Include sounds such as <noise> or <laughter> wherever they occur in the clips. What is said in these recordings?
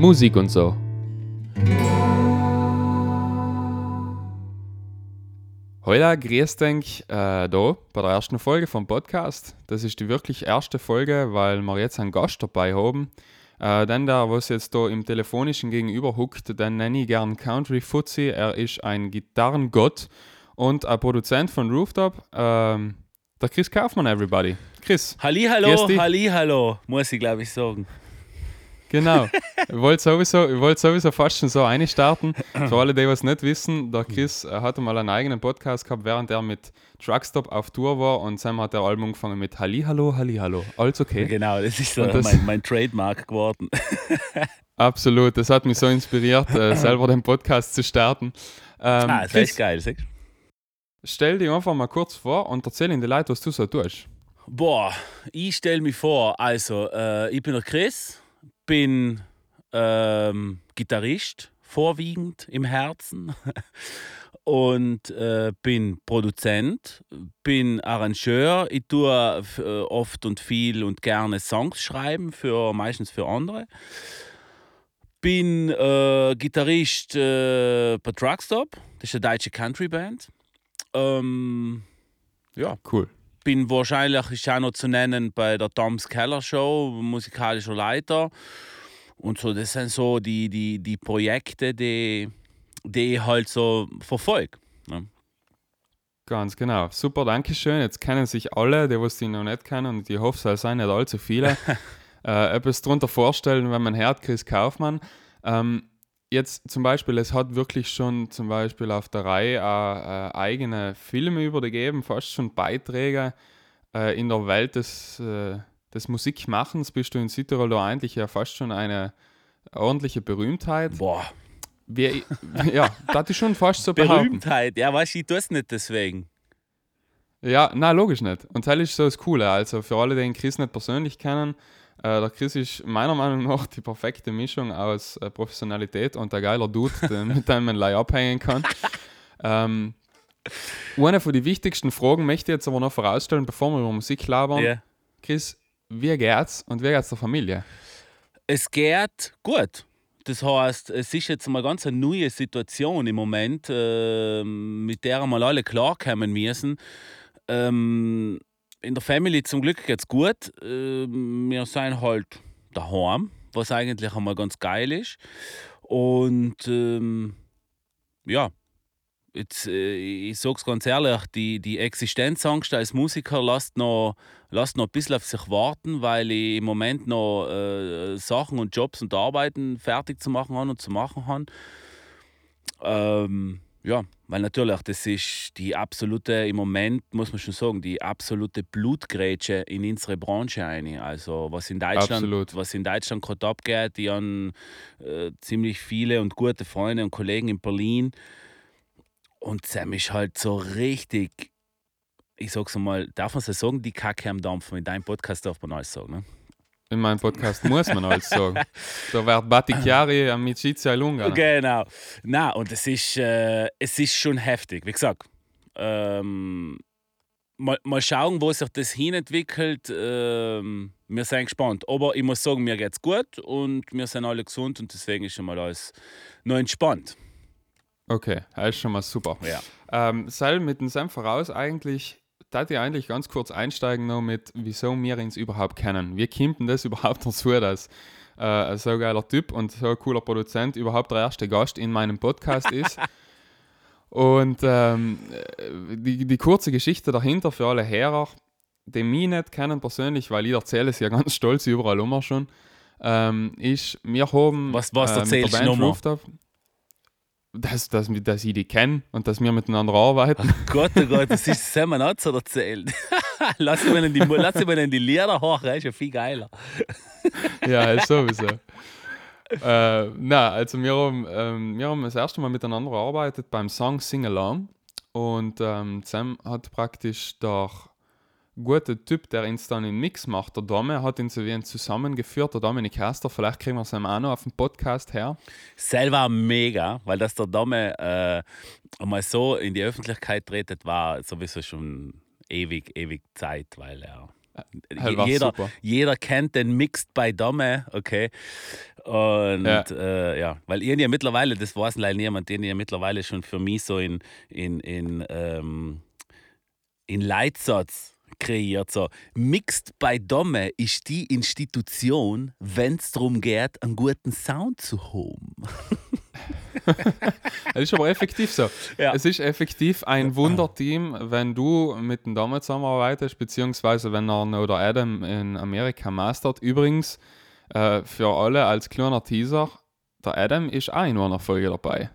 Musik und so. Heute grüß dich äh, da bei der ersten Folge vom Podcast. Das ist die wirklich erste Folge, weil wir jetzt einen Gast dabei haben. Äh, denn der, was jetzt da im telefonischen Gegenüber huckt, den nenne ich gern Country Fuzzy. Er ist ein Gitarrengott und ein Produzent von Rooftop. Ähm, der Chris Kaufmann, everybody. Chris. Hallihallo, Hallihallo, muss ich glaube ich sagen. Genau. Ich wollte sowieso, wollt sowieso fast schon so einstarten. Für alle, die was nicht wissen, der Chris äh, hatte mal einen eigenen Podcast gehabt, während er mit Truckstop auf Tour war und Sam hat der Album angefangen mit Hallihallo, Hallihallo. Alles okay. Genau, das ist so das, mein, mein, Trademark geworden. <laughs> Absolut, das hat mich so inspiriert, äh, selber den Podcast zu starten. Ähm, ah, das Chris, ist geil. Sag. Stell dich einfach mal kurz vor und erzähl in die Leute, was du so tust. Boah, ich stelle mich vor, also äh, ich bin der Chris bin ähm, Gitarrist, vorwiegend im Herzen. <laughs> und äh, bin Produzent, bin Arrangeur. Ich tue äh, oft und viel und gerne Songs schreiben, für, meistens für andere. Bin äh, Gitarrist äh, bei Drugstop, das ist eine deutsche Country-Band. Ähm, ja. Cool bin wahrscheinlich ist auch noch zu nennen bei der Toms Keller Show, musikalischer Leiter. Und so, das sind so die, die, die Projekte, die, die ich halt so verfolge. Ne? Ganz genau. Super, danke schön. Jetzt kennen sich alle, die was die noch nicht kennen, und ich hoffe, es seien nicht allzu viele. <laughs> äh, etwas darunter vorstellen, wenn man hört, Chris Kaufmann. Ähm, jetzt zum Beispiel, es hat wirklich schon zum Beispiel auf der Reihe äh, äh, eigene Filme über die gegeben, fast schon Beiträge äh, in der Welt des, äh, des Musikmachens. Bist du in Südtirol eigentlich ja fast schon eine ordentliche Berühmtheit. Boah. Wie, <laughs> ja, das ist schon fast so behaupten. Berühmtheit, ja, weißt du, ich tue es nicht deswegen. Ja, na logisch nicht. Und das ist so das Coole. Also für alle, die den Chris nicht persönlich kennen, äh, der Chris ist meiner Meinung nach die perfekte Mischung aus äh, Professionalität und ein geiler Dude, <laughs> mit dem man leicht abhängen kann. Ähm, eine von den wichtigsten Fragen möchte ich jetzt aber noch vorausstellen, bevor wir über Musik labern. Yeah. Chris, wie geht's und wie geht's der Familie? Es geht gut. Das heißt, es ist jetzt mal ganz eine neue Situation im Moment, äh, mit der wir alle klarkommen müssen. Ähm, in der Family zum Glück geht's gut. Äh, wir sind halt daheim, was eigentlich einmal ganz geil ist. Und ähm, ja, jetzt, äh, ich sag's ganz ehrlich, die, die Existenzangst als Musiker lässt noch, lässt noch ein bisschen auf sich warten, weil ich im Moment noch äh, Sachen und Jobs und Arbeiten fertig zu machen habe und zu machen habe. Ähm, ja, weil natürlich, das ist die absolute, im Moment muss man schon sagen, die absolute Blutgrätsche in unsere Branche ein. Also was in Deutschland, was in Deutschland gerade abgeht, die haben äh, ziemlich viele und gute Freunde und Kollegen in Berlin. Und Sam ist halt so richtig, ich sag's mal, darf man es sagen, die Kacke am Dampfen. In deinem Podcast darf man alles sagen, ne? In meinem Podcast muss man alles sagen. da wird Batichiari Amicizia Lunga. Genau. Na und es ist, äh, es ist schon heftig. Wie gesagt, ähm, mal, mal schauen, wo sich das hinentwickelt. Ähm, wir sind gespannt. Aber ich muss sagen, mir geht's gut und wir sind alle gesund und deswegen ist schon mal alles noch entspannt. Okay, das ist schon mal super. Ja. Ähm, Sal, mit dem Sam voraus eigentlich da ich eigentlich ganz kurz einsteigen noch mit, wieso wir uns überhaupt kennen. Wie kommt denn das <laughs> überhaupt dazu, dass äh, so ein geiler Typ und so ein cooler Produzent überhaupt der erste Gast in meinem Podcast ist? <laughs> und ähm, die, die kurze Geschichte dahinter für alle Hörer, die mich nicht kennen persönlich, weil ich erzähle es ja <laughs> ganz stolz überall immer schon, ähm, ist, wir haben was, was äh, der Band Rooftop, dass, dass, dass ich die kenne und dass wir miteinander arbeiten. Oh Gott, oh Gott, das ist Sam so erzählt. lass ihn in die, lass ihn in die Lieder hoch, ist ja viel geiler. ja, ist sowieso. äh, na, also wir haben, ähm, wir haben das erste Mal miteinander gearbeitet beim Song Sing Along und ähm, Sam hat praktisch durch guter Typ, der uns dann in Mix macht. Der Dame hat ihn so wie ein zusammengeführt, der Dominik Hester. Vielleicht kriegen wir es auch noch auf dem Podcast her. Selber mega, weil das der Dame äh, einmal so in die Öffentlichkeit tretet, war sowieso schon ewig, ewig Zeit, weil er. Äh, jeder, jeder kennt den Mixed bei Dame, okay. Und ja, äh, ja weil ihr ja mittlerweile, das weiß leider niemand, den ja mittlerweile schon für mich so in, in, in, ähm, in Leitsatz kreiert. So, Mixed by Domme ist die Institution, wenn es darum geht, einen guten Sound zu haben. <laughs> Es ist aber effektiv so. Ja. Es ist effektiv ein Wunderteam, wenn du mit dem Domme zusammenarbeitest, beziehungsweise wenn er oder Adam in Amerika mastert. Übrigens, äh, für alle als kleiner Teaser, der Adam ist auch in einer Folge dabei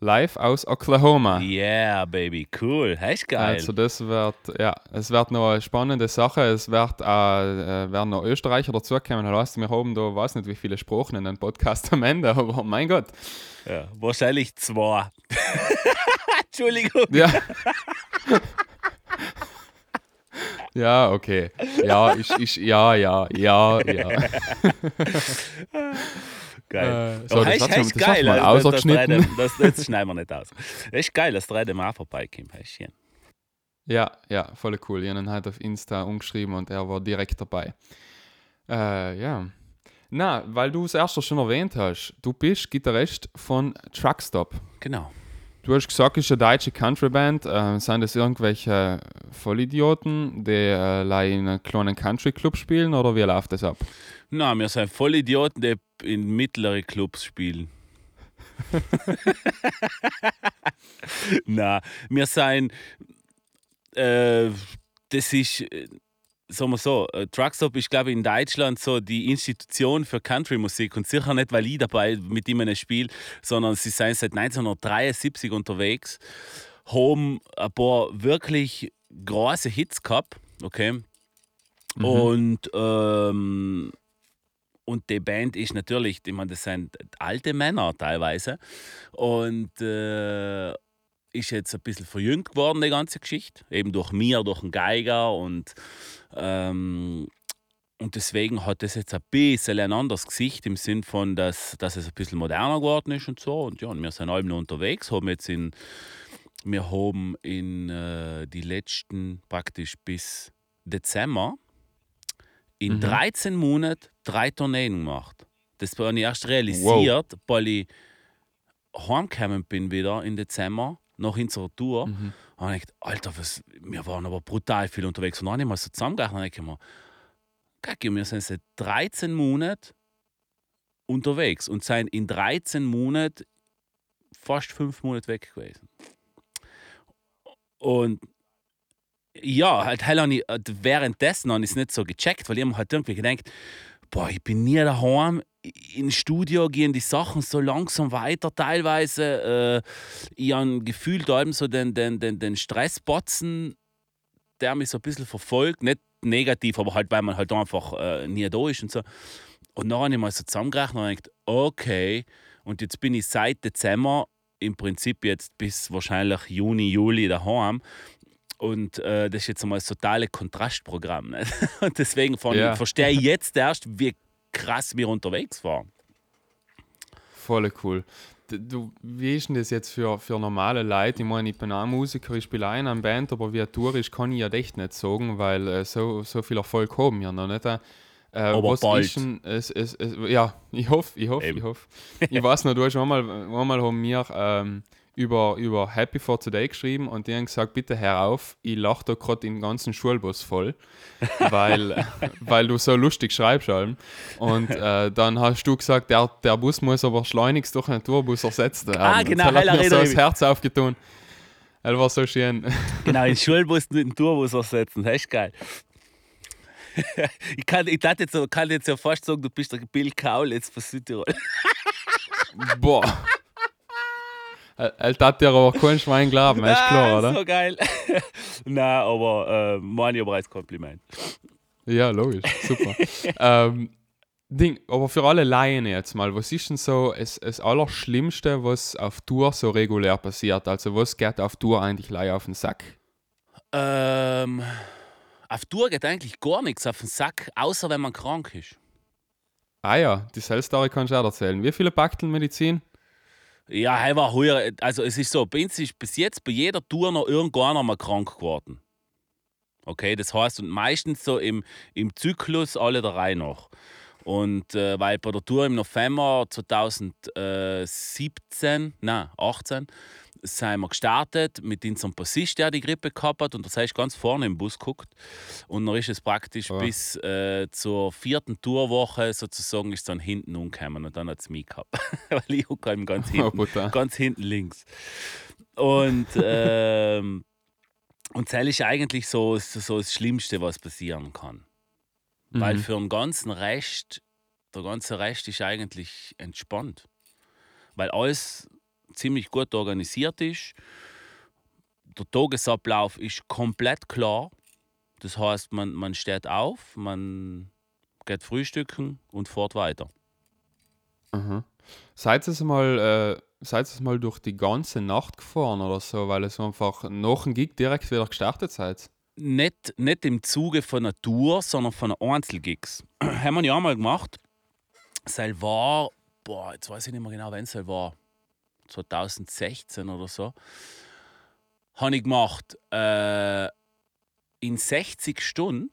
live aus Oklahoma. Yeah, baby, cool. Heißt geil. Also das wird, ja, es wird noch eine spannende Sache. Es wird, äh, werden noch Österreicher dazukommen. Das heißt, wir haben da, weiß nicht, wie viele Sprachen in den Podcast am Ende, <laughs> aber mein Gott. Ja, wahrscheinlich zwei. <laughs> Entschuldigung. Ja. ja, okay. Ja, ich, ich, ja, ja, ja, ja. <laughs> Geil. Äh, so, das, heißt, geil. mal ausgeschnitten. Das, das, das, <laughs> schneiden wir nicht aus. Das ist geil, dass der Rede mal vorbeikommt. Ja, ja, voll cool. Ich habe ihn halt auf Insta umgeschrieben und er war direkt dabei. Äh, ja. Na, weil du es erst schon erwähnt hast, du bist Gitarrist von Truckstop. Genau. Du hast gesagt, es ist eine deutsche Countryband. Äh, sind das irgendwelche Vollidioten, die äh, in einem kleinen Country-Club spielen oder wie läuft das ab? Na, wir sind Vollidioten, die in mittlere Clubs spielen. <laughs> Na, wir sind. Äh, das ist. Äh, sagen wir so, äh, Truckstop ist, glaube ich, in Deutschland so die Institution für Country-Musik und sicher nicht, weil ich dabei mit ihm ein Spiel, sondern sie sind seit 1973 unterwegs, haben ein paar wirklich große Hits gehabt, okay, mhm. und ähm, und die Band ist natürlich, ich meine, das sind alte Männer teilweise. Und äh, ist jetzt ein bisschen verjüngt geworden, die ganze Geschichte. Eben durch mir, durch den Geiger. Und, ähm, und deswegen hat das jetzt ein bisschen ein anderes Gesicht im Sinn von, dass, dass es ein bisschen moderner geworden ist und so. Und ja, und wir sind alle noch unterwegs, haben jetzt in, wir haben in äh, die letzten praktisch bis Dezember in mhm. 13 Monaten drei Tourneen gemacht. Das habe ich erst realisiert, wow. weil ich heimgekommen bin wieder im Dezember, nach unserer Tour. Mhm. Und ich dachte, Alter, was, wir waren aber brutal viel unterwegs. Und dann habe ich mal so zusammengerechnet und ich mir, wir sind seit 13 Monaten unterwegs und sind in 13 Monaten fast fünf Monate weg gewesen. Und ja, halt, halt ich, währenddessen habe ich es nicht so gecheckt, weil ich mir halt irgendwie gedacht, boah, ich bin nie daheim. Ins Studio gehen die Sachen so langsam weiter teilweise. Äh, ich habe gefühlt eben so den, den, den, den Stressbotzen, der mich so ein bisschen verfolgt. Nicht negativ, aber halt, weil man halt einfach äh, nie da ist und so. Und dann habe ich mal so zusammengerechnet und gedacht, okay, und jetzt bin ich seit Dezember im Prinzip jetzt bis wahrscheinlich Juni, Juli daheim. Und äh, das ist jetzt einmal das totale Kontrastprogramm. Nicht? <laughs> Und deswegen ja. verstehe <laughs> ich jetzt erst, wie krass wir unterwegs waren. Voll cool. Du, wie ist denn das jetzt für, für normale Leute? Ich meine, ich bin auch Musiker, ich spiele auch in einer Band, aber wie eine Tour ist, kann ich ja echt nicht sagen, weil äh, so, so viel Erfolg haben wir noch nicht. Äh, aber was bald. Ist denn, es, es, es, ja, ich hoffe, ich hoffe, ich hoffe. ich weiß noch, du hast einmal, einmal haben wir ähm, über, über Happy for Today geschrieben und die haben gesagt, bitte hör auf, ich lache da gerade den ganzen Schulbus voll, weil, <laughs> weil du so lustig schreibst. Allem. Und äh, dann hast du gesagt, der, der Bus muss aber schleunigst durch einen Tourbus ersetzt werden. Ah, genau, das hat mir so das Herz aufgetun. Das war so schön. Genau, den Schulbus mit dem Tourbus ersetzen, das ist geil. ich kann, ich jetzt, kann jetzt ja fast sagen, du bist der Bill Kaulitz von Südtirol. Boah. Er hat dir aber kein Schwein glauben, ist <laughs> klar, oder? So geil. <laughs> Nein, aber äh, meine ich aber als Kompliment. Ja, logisch, super. <laughs> ähm, Ding, aber für alle Laien jetzt mal, was ist denn so das, das Allerschlimmste, was auf Tour so regulär passiert? Also, was geht auf Tour eigentlich leider auf den Sack? Ähm, auf Tour geht eigentlich gar nichts auf den Sack, außer wenn man krank ist. Ah ja, die Cell-Story kannst du auch erzählen. Wie viele Bakteln Medizin? Ja, er war heuer, also es ist so, bei uns ist bis jetzt bei jeder Tour noch irgendwann mal krank geworden. Okay, das heißt, und meistens so im, im Zyklus alle drei noch. Und äh, weil bei der Tour im November 2017, nein, 18, sind wir gestartet mit unserem Bassist, der die Grippe gehabt hat. Und das heißt, ganz vorne im Bus guckt. Und dann ist es praktisch Oh. bis äh, zur vierten Tourwoche sozusagen ist dann hinten umgekommen. Und dann hat es mich gehabt. <laughs> weil ich hocke ihm ganz <laughs> Oh, hinten, brutal. ganz hinten links. Und, <laughs> ähm, und das ist eigentlich so, so das Schlimmste, was passieren kann. Weil Mhm. für den ganzen Rest, der ganze Rest ist eigentlich entspannt. Weil alles ziemlich gut organisiert ist. Der Tagesablauf ist komplett klar. Das heißt, man, man steht auf, man geht frühstücken und fährt weiter. Aha. Seid ihr mal, äh, seid mal durch die ganze Nacht gefahren oder so, weil es einfach nach dem Gig direkt wieder gestartet seid? Nicht, nicht im Zuge von einer Tour, sondern von Einzelgigs. <clears throat> Haben wir ja einmal gemacht. Es war, boah, jetzt weiß ich nicht mehr genau, wann es war. 2016 oder so. Habe ich gemacht äh, in 60 Stunden.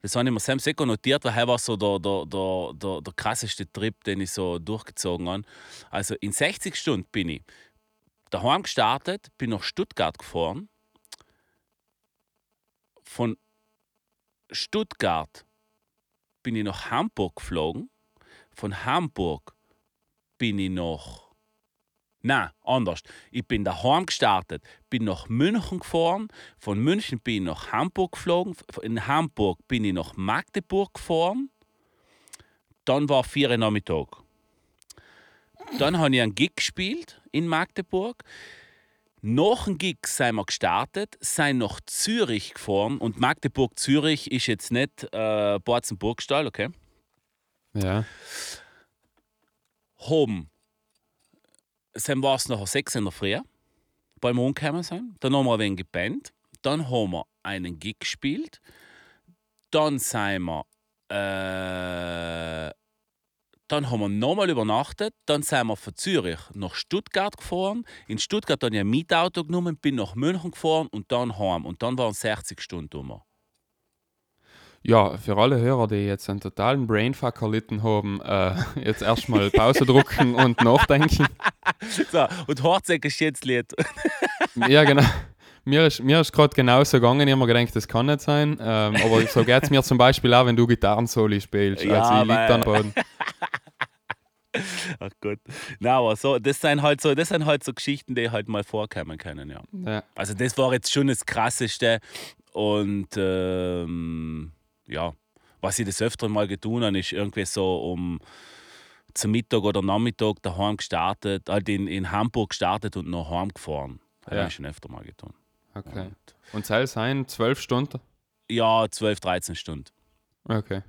Das habe ich mir selbst sicher notiert, weil er war so der, der, der, der, der krasseste Trip, den ich so durchgezogen habe. Also in 60 Stunden bin ich daheim gestartet, bin nach Stuttgart gefahren. Von Stuttgart bin ich nach Hamburg geflogen. Von Hamburg bin ich nach. Nein, anders. Ich bin daheim gestartet, bin nach München gefahren. Von München bin ich nach Hamburg geflogen. In Hamburg bin ich nach Magdeburg gefahren. Dann war vier Uhr Nachmittag. Dann habe ich einen Gig gespielt in Magdeburg. Nach dem Gig sind wir gestartet, sind nach Zürich gefahren und Magdeburg-Zürich ist jetzt nicht äh, Borzenburgstall, okay? Ja. Haben, sind war es nachher sechs in der Früh, beim Umkommen sind. Dann haben wir ein wenig gebannt. Dann haben wir einen Gig gespielt. Dann sind wir, äh, dann haben wir nochmal übernachtet. Dann sind wir von Zürich nach Stuttgart gefahren. In Stuttgart habe ich ein Mietauto genommen, bin nach München gefahren und dann heim. Und dann waren 60 Stunden um. Ja, für alle Hörer, die jetzt einen totalen Brainfuck erlitten haben, äh, jetzt erstmal Pause drucken <laughs> und nachdenken. So, und Horzeg ist jetzt Lied. Ja, genau. Mir ist, mir ist gerade genauso gegangen. Ich habe mir gedacht, das kann nicht sein. Ähm, aber so geht es mir zum Beispiel auch, wenn du Gitarrensoli spielst. Ja, also ich liege dann Boden. <laughs> Ach Gott. Na, aber so, das sind halt so, das sind halt so Geschichten, die halt mal vorkommen können, ja. Ja. Also das war jetzt schon das Krasseste. Und ähm, ja, was ich das öfter mal getan habe, ist irgendwie so um zum Mittag oder Nachmittag daheim gestartet, halt in, in Hamburg gestartet und nach Heim gefahren. Das Ja. habe ich schon öfter mal getan. Okay. Und Und soll es sein, zwölf Stunden? ja, 12, 13 Stunden. Okay.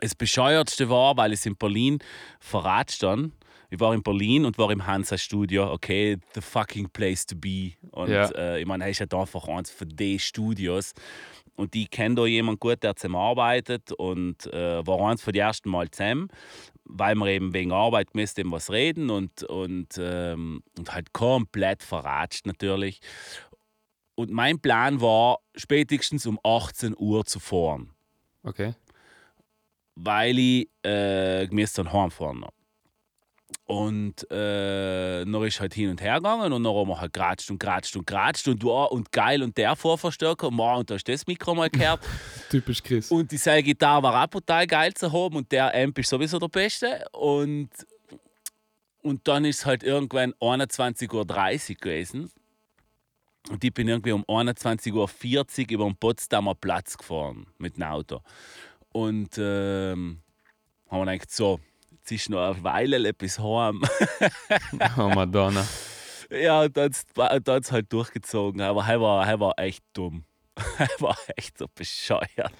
Das Bescheuertste war, weil ich es in Berlin verratscht dann. Ich war in Berlin und war im Hansa-Studio. Okay, the fucking place to be. Und Ja. äh, ich meine, er ist halt einfach eins von den Studios. Und ich kenne da jemanden gut, der zusammen arbeitet und äh, war eins von den ersten Mal zusammen, weil wir eben wegen Arbeit müssen eben was reden und, und, ähm, und halt komplett verratscht natürlich. Und mein Plan war, spätestens um 18 Uhr zu fahren Okay. weil ich äh, müsste dann heimfahren. noch. Und äh, dann ist halt hin und her gegangen und dann haben wir halt geratscht und geratscht und geratscht und wow, und geil und der Vorverstärker und, wow, und da ist das Mikro mal gehört. <laughs> Typisch Chris. und die seine Gitarre war auch total geil zu haben und der Amp ist sowieso der Beste. Und, und dann ist halt irgendwann 21.30 Uhr gewesen. Und ich bin irgendwie um 21.40 Uhr über den Potsdamer Platz gefahren mit dem Auto. Und ähm, haben wir gedacht, so, jetzt ist noch eine Weile bis heim. <laughs> Oh Madonna. ja, dann hat es halt durchgezogen. Aber er war, er war echt dumm. <laughs> Er war echt so bescheuert.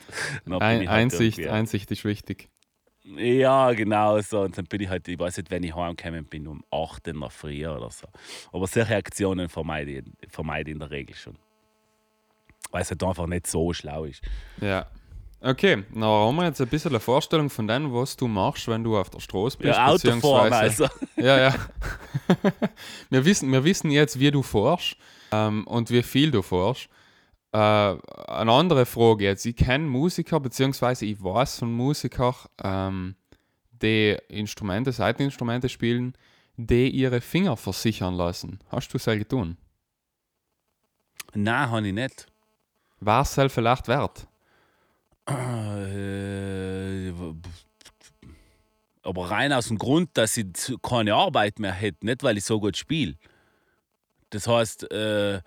Ein, halt Einsicht, Einsicht ist wichtig. Ja, genau so. Und dann bin ich halt, ich weiß nicht, wenn ich heimgekommen bin, um 8 in der Früh oder so. Aber solche Aktionen vermeide ich, vermeide ich in der Regel schon. Weil es halt einfach nicht so schlau ist. Ja. Okay, na haben wir jetzt ein bisschen eine Vorstellung von dem, was du machst, wenn du auf der Straße bist. Ja, Autofahren beziehungsweise- also. <laughs> Ja, ja. <laughs> wir, wissen, wir wissen jetzt, wie du fährst ähm, und wie viel du fährst. Äh, eine andere Frage jetzt. Ich kenne Musiker, beziehungsweise ich weiß von Musikern, ähm, die Instrumente, Seiteninstrumente spielen, die ihre Finger versichern lassen. Hast du das getan? Nein, habe ich nicht. War es vielleicht wert? Äh, aber rein aus dem Grund, dass ich keine Arbeit mehr hätte, nicht weil ich so gut spiele. Das heißt, äh,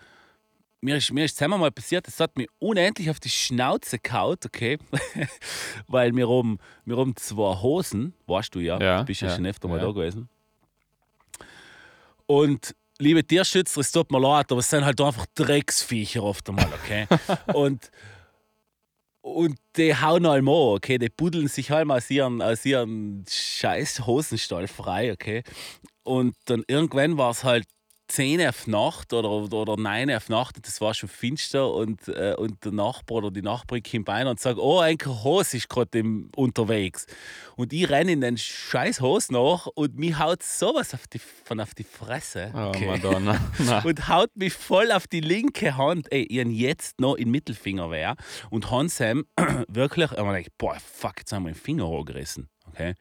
mir ist, mir ist es einmal passiert, das hat mich unendlich auf die Schnauze kaut, okay? <laughs> weil wir haben, wir haben zwei Hosen, weißt du ja, Ja, du bist ja, ja, schon öfter mal ja. da gewesen. Und liebe Tierschützer, es tut mir leid, aber es sind halt einfach Drecksviecher oft einmal, okay? <laughs> und, und die hauen an, okay? Die buddeln sich halt aus ihren, aus ihren scheiß Hosenstall frei, okay? Und dann irgendwann war es halt 10 auf Nacht oder, oder 9 auf Nacht und das war schon finster und, äh, und der Nachbar oder die Nachbarin kommt rein und sagt, oh, ein Hose ist gerade im- unterwegs. Und ich renne in den scheiß Hose nach und mich haut sowas auf die, von auf die Fresse. Oh, okay? Madonna. <laughs> Nein. und haut mich voll auf die linke Hand. Ey, ich hab jetzt noch in Mittelfinger wär und Hansam <clears throat> wirklich, ich mir boah, fuck, jetzt haben wir den Finger angerissen. Okay?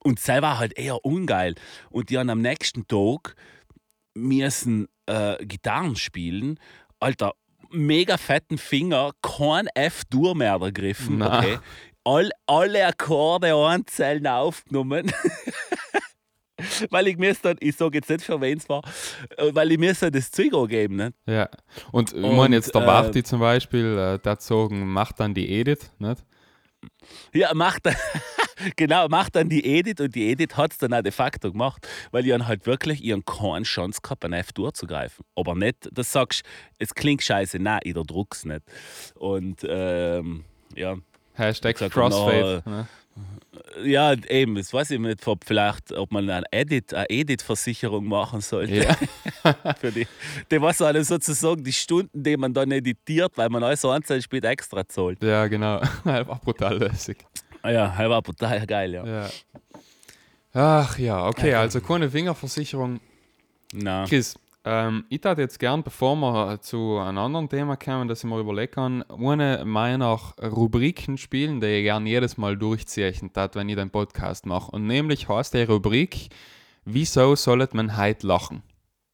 Und das war halt eher ungeil. Und die haben am nächsten Tag müssen äh, Gitarren spielen. Alter, mega fetten Finger, kein F-Dur mehr ergriffen. Na. Okay? All, alle Akkorde einzeln aufgenommen. <laughs> weil ich mir dann, ich sage jetzt nicht für wen es war, äh, weil ich mir dann das Zeug angeben. Ne? Ja. Und, ich meine jetzt der äh, zum Beispiel, äh, der sagen, macht dann die Edit, nicht? Ja, macht dann, <laughs> genau, macht dann die Edit und die Edit hat es dann auch de facto gemacht, weil ich halt wirklich ihren keinen Chance gehabt, einen F durchzugreifen. Aber nicht, das sagst es klingt scheiße, nein, ich druck's nicht. Und ähm, ja, Hashtag Sag Crossfade. noch, ne? ja, eben, das weiß ich nicht, ob vielleicht, ob man eine Edit, eine Edit-Versicherung machen sollte. Ja. <laughs> Für die, die was alle sozusagen die Stunden, die man dann editiert, weil man alles einzeln spielt, extra zahlt. ja, genau. <laughs> Einfach brutal lässig. Ah ja, das war total geil, ja. Ja. Ach ja, okay, also keine Fingerversicherung. Na. Chris, ähm, ich würde jetzt gern, bevor wir zu einem anderen Thema kommen, dass ich mir überlegen kann, eine meiner Rubriken spielen, die ich gerne jedes Mal durchziehen tat, wenn ich den Podcast mache. Und nämlich heißt die Rubrik, wieso sollte man heute lachen?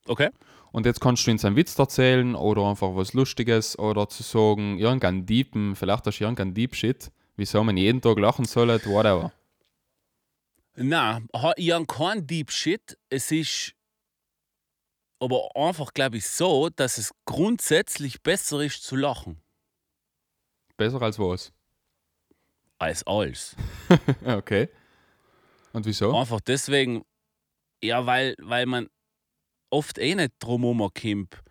Okay. Und jetzt kannst du uns einen Witz erzählen oder einfach was Lustiges oder zu sagen, irgendeinen Diepen, vielleicht hast du irgendeinen Deep Shit, wieso man jeden Tag lachen sollte, whatever. Na, ha- ich habe keinen Deep Shit. Es ist aber einfach, glaube ich, so, dass es grundsätzlich besser ist zu lachen Besser als was. als alles. <laughs> Okay. Und wieso? Einfach deswegen, ja, weil, weil man oft eh nicht drumherum kommt.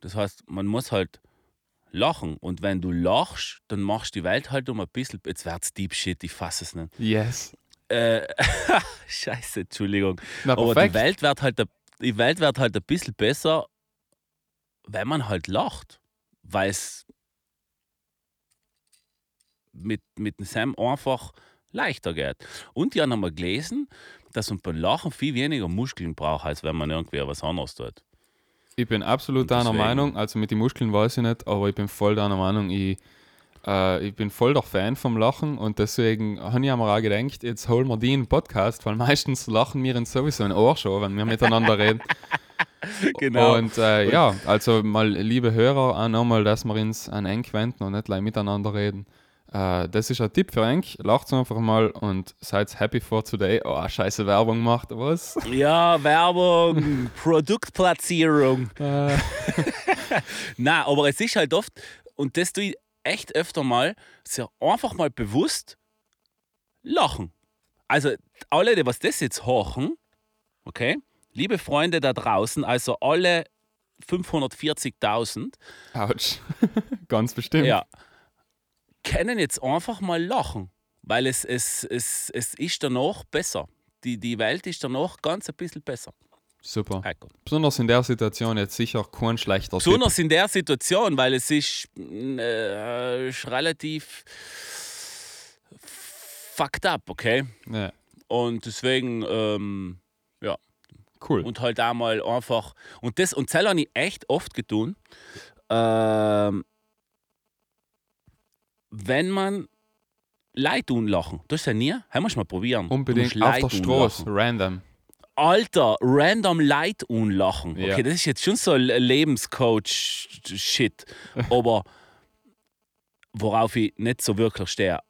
Das heißt, man muss halt lachen. Und wenn du lachst, dann machst du die Welt halt um ein bisschen. Jetzt wird's Deep Shit, ich fasse es nicht. Yes. Äh, <laughs> Scheiße, Entschuldigung. Na, Aber die. Welt, wird halt, ein- die Welt wird halt ein bisschen besser, wenn man halt lacht. Weil es mit, mit dem Sam einfach leichter geht. Und die haben einmal gelesen, dass man beim Lachen viel weniger Muskeln braucht, als wenn man irgendwie was anderes tut. Ich bin absolut deiner Meinung, also mit den Muskeln weiß ich nicht, aber ich bin voll deiner Meinung, ich, äh, ich bin voll der Fan vom Lachen und deswegen habe ich mir auch gedacht, jetzt holen wir die in den Podcast, weil meistens lachen wir uns sowieso ein Ohr schon, wenn wir miteinander reden. <laughs> Genau. Und äh, ja, also mal liebe Hörer, auch nochmal, dass wir uns an eng wenden und nicht gleich miteinander reden. Äh, das ist ein Tipp für eng, lacht einfach mal und seid happy for today. Oh, scheiße Werbung macht, was? ja, Werbung, <laughs> Produktplatzierung. Äh, <laughs> Na, aber es ist halt oft, und das tue ich echt öfter mal, sehr einfach mal bewusst lachen. Also alle, die was das jetzt hochen, okay, liebe Freunde da draußen, also alle 540.000, ouch. <laughs> Ganz bestimmt. ja, können jetzt einfach mal lachen, weil es, es, es, es ist danach besser. Die, die Welt ist danach ganz ein bisschen besser. Super. Heiko. Besonders in der Situation jetzt sicher kein schlechter Tipp. Besonders in der Situation, weil es ist, äh, ist relativ fucked up, okay? Ja, Und deswegen, ähm, cool. und halt einmal einfach, und das, und das habe ich echt oft getan, ähm, wenn man Leute unlachen, das ist ja nie, haben wir mal probieren. Unbedingt auf der Straße, random. Alter, random Leute unlachen. Okay, Ja. das ist jetzt schon so Lebenscoach-Shit. <laughs> Aber worauf ich nicht so wirklich stehe.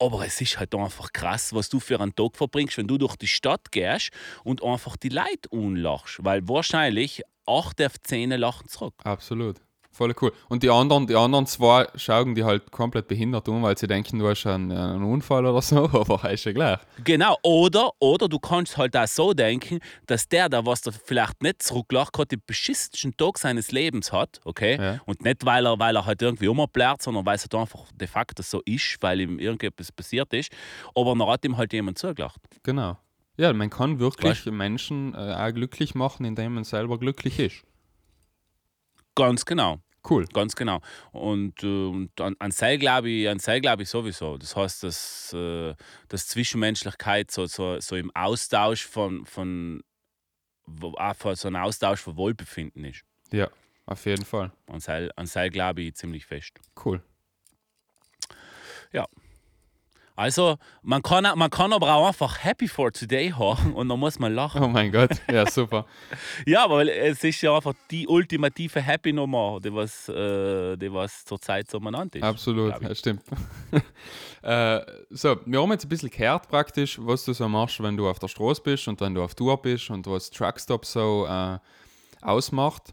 Aber es ist halt einfach krass, was du für einen Tag verbringst, wenn du durch die Stadt gehst und einfach die Leute unlachst. Weil wahrscheinlich acht auf zehn lachen zurück. Absolut. Voll cool. Und die anderen, die anderen zwei schauen die halt komplett behindert um, weil sie denken, du hast einen, einen Unfall oder so, <laughs> aber ist ja gleich. Genau, oder, oder du kannst halt auch so denken, dass der, der was da vielleicht nicht zurücklacht, gerade den beschissensten Tag seines Lebens hat, okay? Ja. Und nicht, weil er, weil er halt irgendwie umblärt, sondern weil es halt einfach de facto so ist, weil ihm irgendetwas passiert ist. Aber dann hat ihm halt jemand zugelacht. Genau. Ja, man kann wirklich Menschen äh, auch glücklich machen, indem man selber glücklich ist. Ganz genau. Cool. Ganz genau. Und, äh, und an, an Seil glaube ich, an glaube ich sowieso. Das heißt, dass, äh, dass Zwischenmenschlichkeit so, so, so im Austausch von, von von so ein Austausch von Wohlbefinden ist. Ja, auf jeden Fall. An Seil, an Seil glaube ich ziemlich fest. Cool. Also, man kann, man kann aber auch einfach Happy for Today haben und dann muss man lachen. Oh mein Gott. Ja, super. <laughs> Ja, weil es ist ja einfach die ultimative Happy-Nummer, die was, äh, die was zurzeit so benannt ist. Absolut, ja, stimmt. <laughs> äh, so, wir haben jetzt ein bisschen gehört praktisch, was du so machst, wenn du auf der Straße bist und wenn du auf Tour bist und was Truckstop so äh, ausmacht.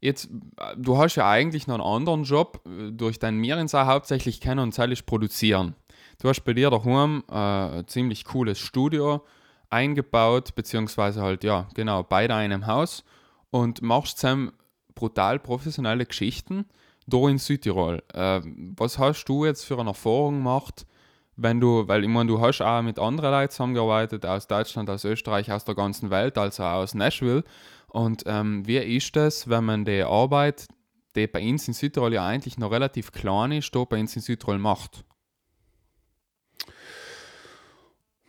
Jetzt, äh, du hast ja eigentlich noch einen anderen Job, äh, durch deinen Mirinsau hauptsächlich kennen und ist produzieren. Du hast bei dir daheim äh, ein ziemlich cooles Studio eingebaut, beziehungsweise halt, ja, genau, bei deinem Haus und machst zusammen brutal professionelle Geschichten da in Südtirol. Äh, was hast du jetzt für eine Erfahrung gemacht, wenn du, weil ich meine, du hast auch mit anderen Leuten zusammengearbeitet, aus Deutschland, aus Österreich, aus der ganzen Welt, also auch aus Nashville. Und ähm, wie ist das, wenn man die Arbeit, die bei uns in Südtirol ja eigentlich noch relativ klein ist, da bei uns in Südtirol macht?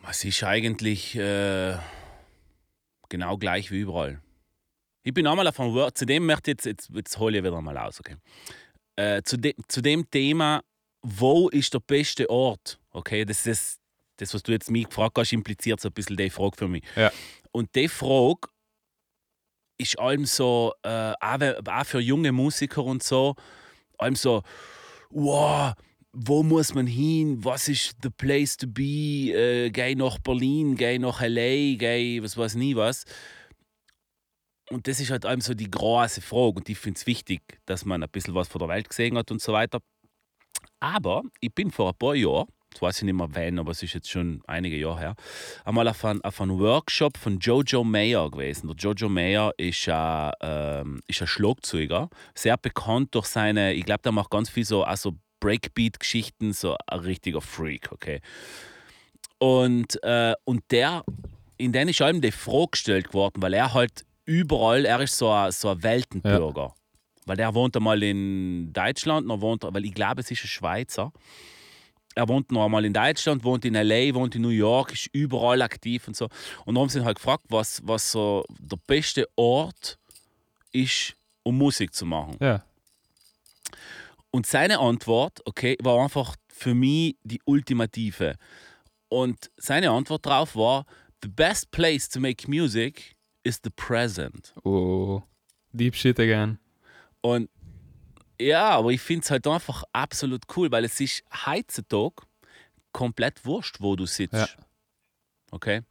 Es ist eigentlich äh, genau gleich wie überall. Ich bin einmal auf einem Word, zu dem möchte ich jetzt, jetzt, jetzt hole ich wieder mal aus, okay? Äh, zu, de, zu dem Thema, wo ist der beste Ort? Okay, das ist das, was du jetzt mich gefragt hast, impliziert so ein bisschen die Frage für mich. Ja. Und die Frage ist allem so, äh, auch, für junge Musiker und so, allem so, wow, wo muss man hin? Was ist the place to be? Äh, geh nach Berlin, geh nach LA, geh was weiß nie was. Und das ist halt allem so die große Frage. Und ich finde es wichtig, dass man ein bisschen was von der Welt gesehen hat und so weiter. Aber ich bin vor ein paar Jahren, jetzt weiß ich nicht mehr wann, aber es ist jetzt schon einige Jahre her, einmal auf einem auf einem Workshop von Jojo Mayer gewesen. Der Jojo Mayer ist ein, ähm, ist ein Schlagzeuger, sehr bekannt durch seine, ich glaube, der macht ganz viel so, also Breakbeat-Geschichten, so ein richtiger Freak, okay. Und, äh, und der, in den ist allem die Frage gestellt worden, weil er halt überall, er ist so ein, so ein Weltenbürger. Weil der wohnt einmal in Deutschland, noch wohnt, weil ich glaube, es ist ein Schweizer. Er wohnt noch einmal in Deutschland, wohnt in L.A., wohnt in New York, ist überall aktiv und so. Und dann haben sie ihn halt gefragt, was, was so der beste Ort ist, um Musik zu machen. Ja. Und seine Antwort, okay, war einfach für mich die ultimative. Und seine Antwort darauf war: The best place to make music is the present. Oh, deep shit again. Und ja, aber ich finde es halt einfach absolut cool, weil es ist heutzutage komplett wurscht, wo du sitzt. Ja. Okay?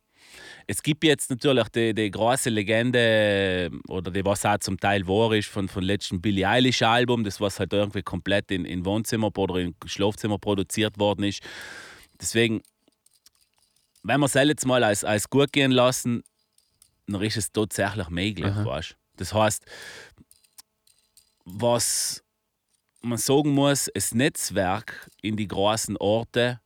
Es gibt jetzt natürlich die, die große Legende, oder die was auch zum Teil wahr ist, von, von letzten Billie Eilish-Album, das was halt irgendwie komplett in, in Wohnzimmer oder in Schlafzimmer produziert worden ist. Deswegen, wenn wir es jetzt mal als, als gut gehen lassen, dann ist es tatsächlich möglich, Aha. weißt? Das heißt, was man sagen muss, das Netzwerk in die großen Orte,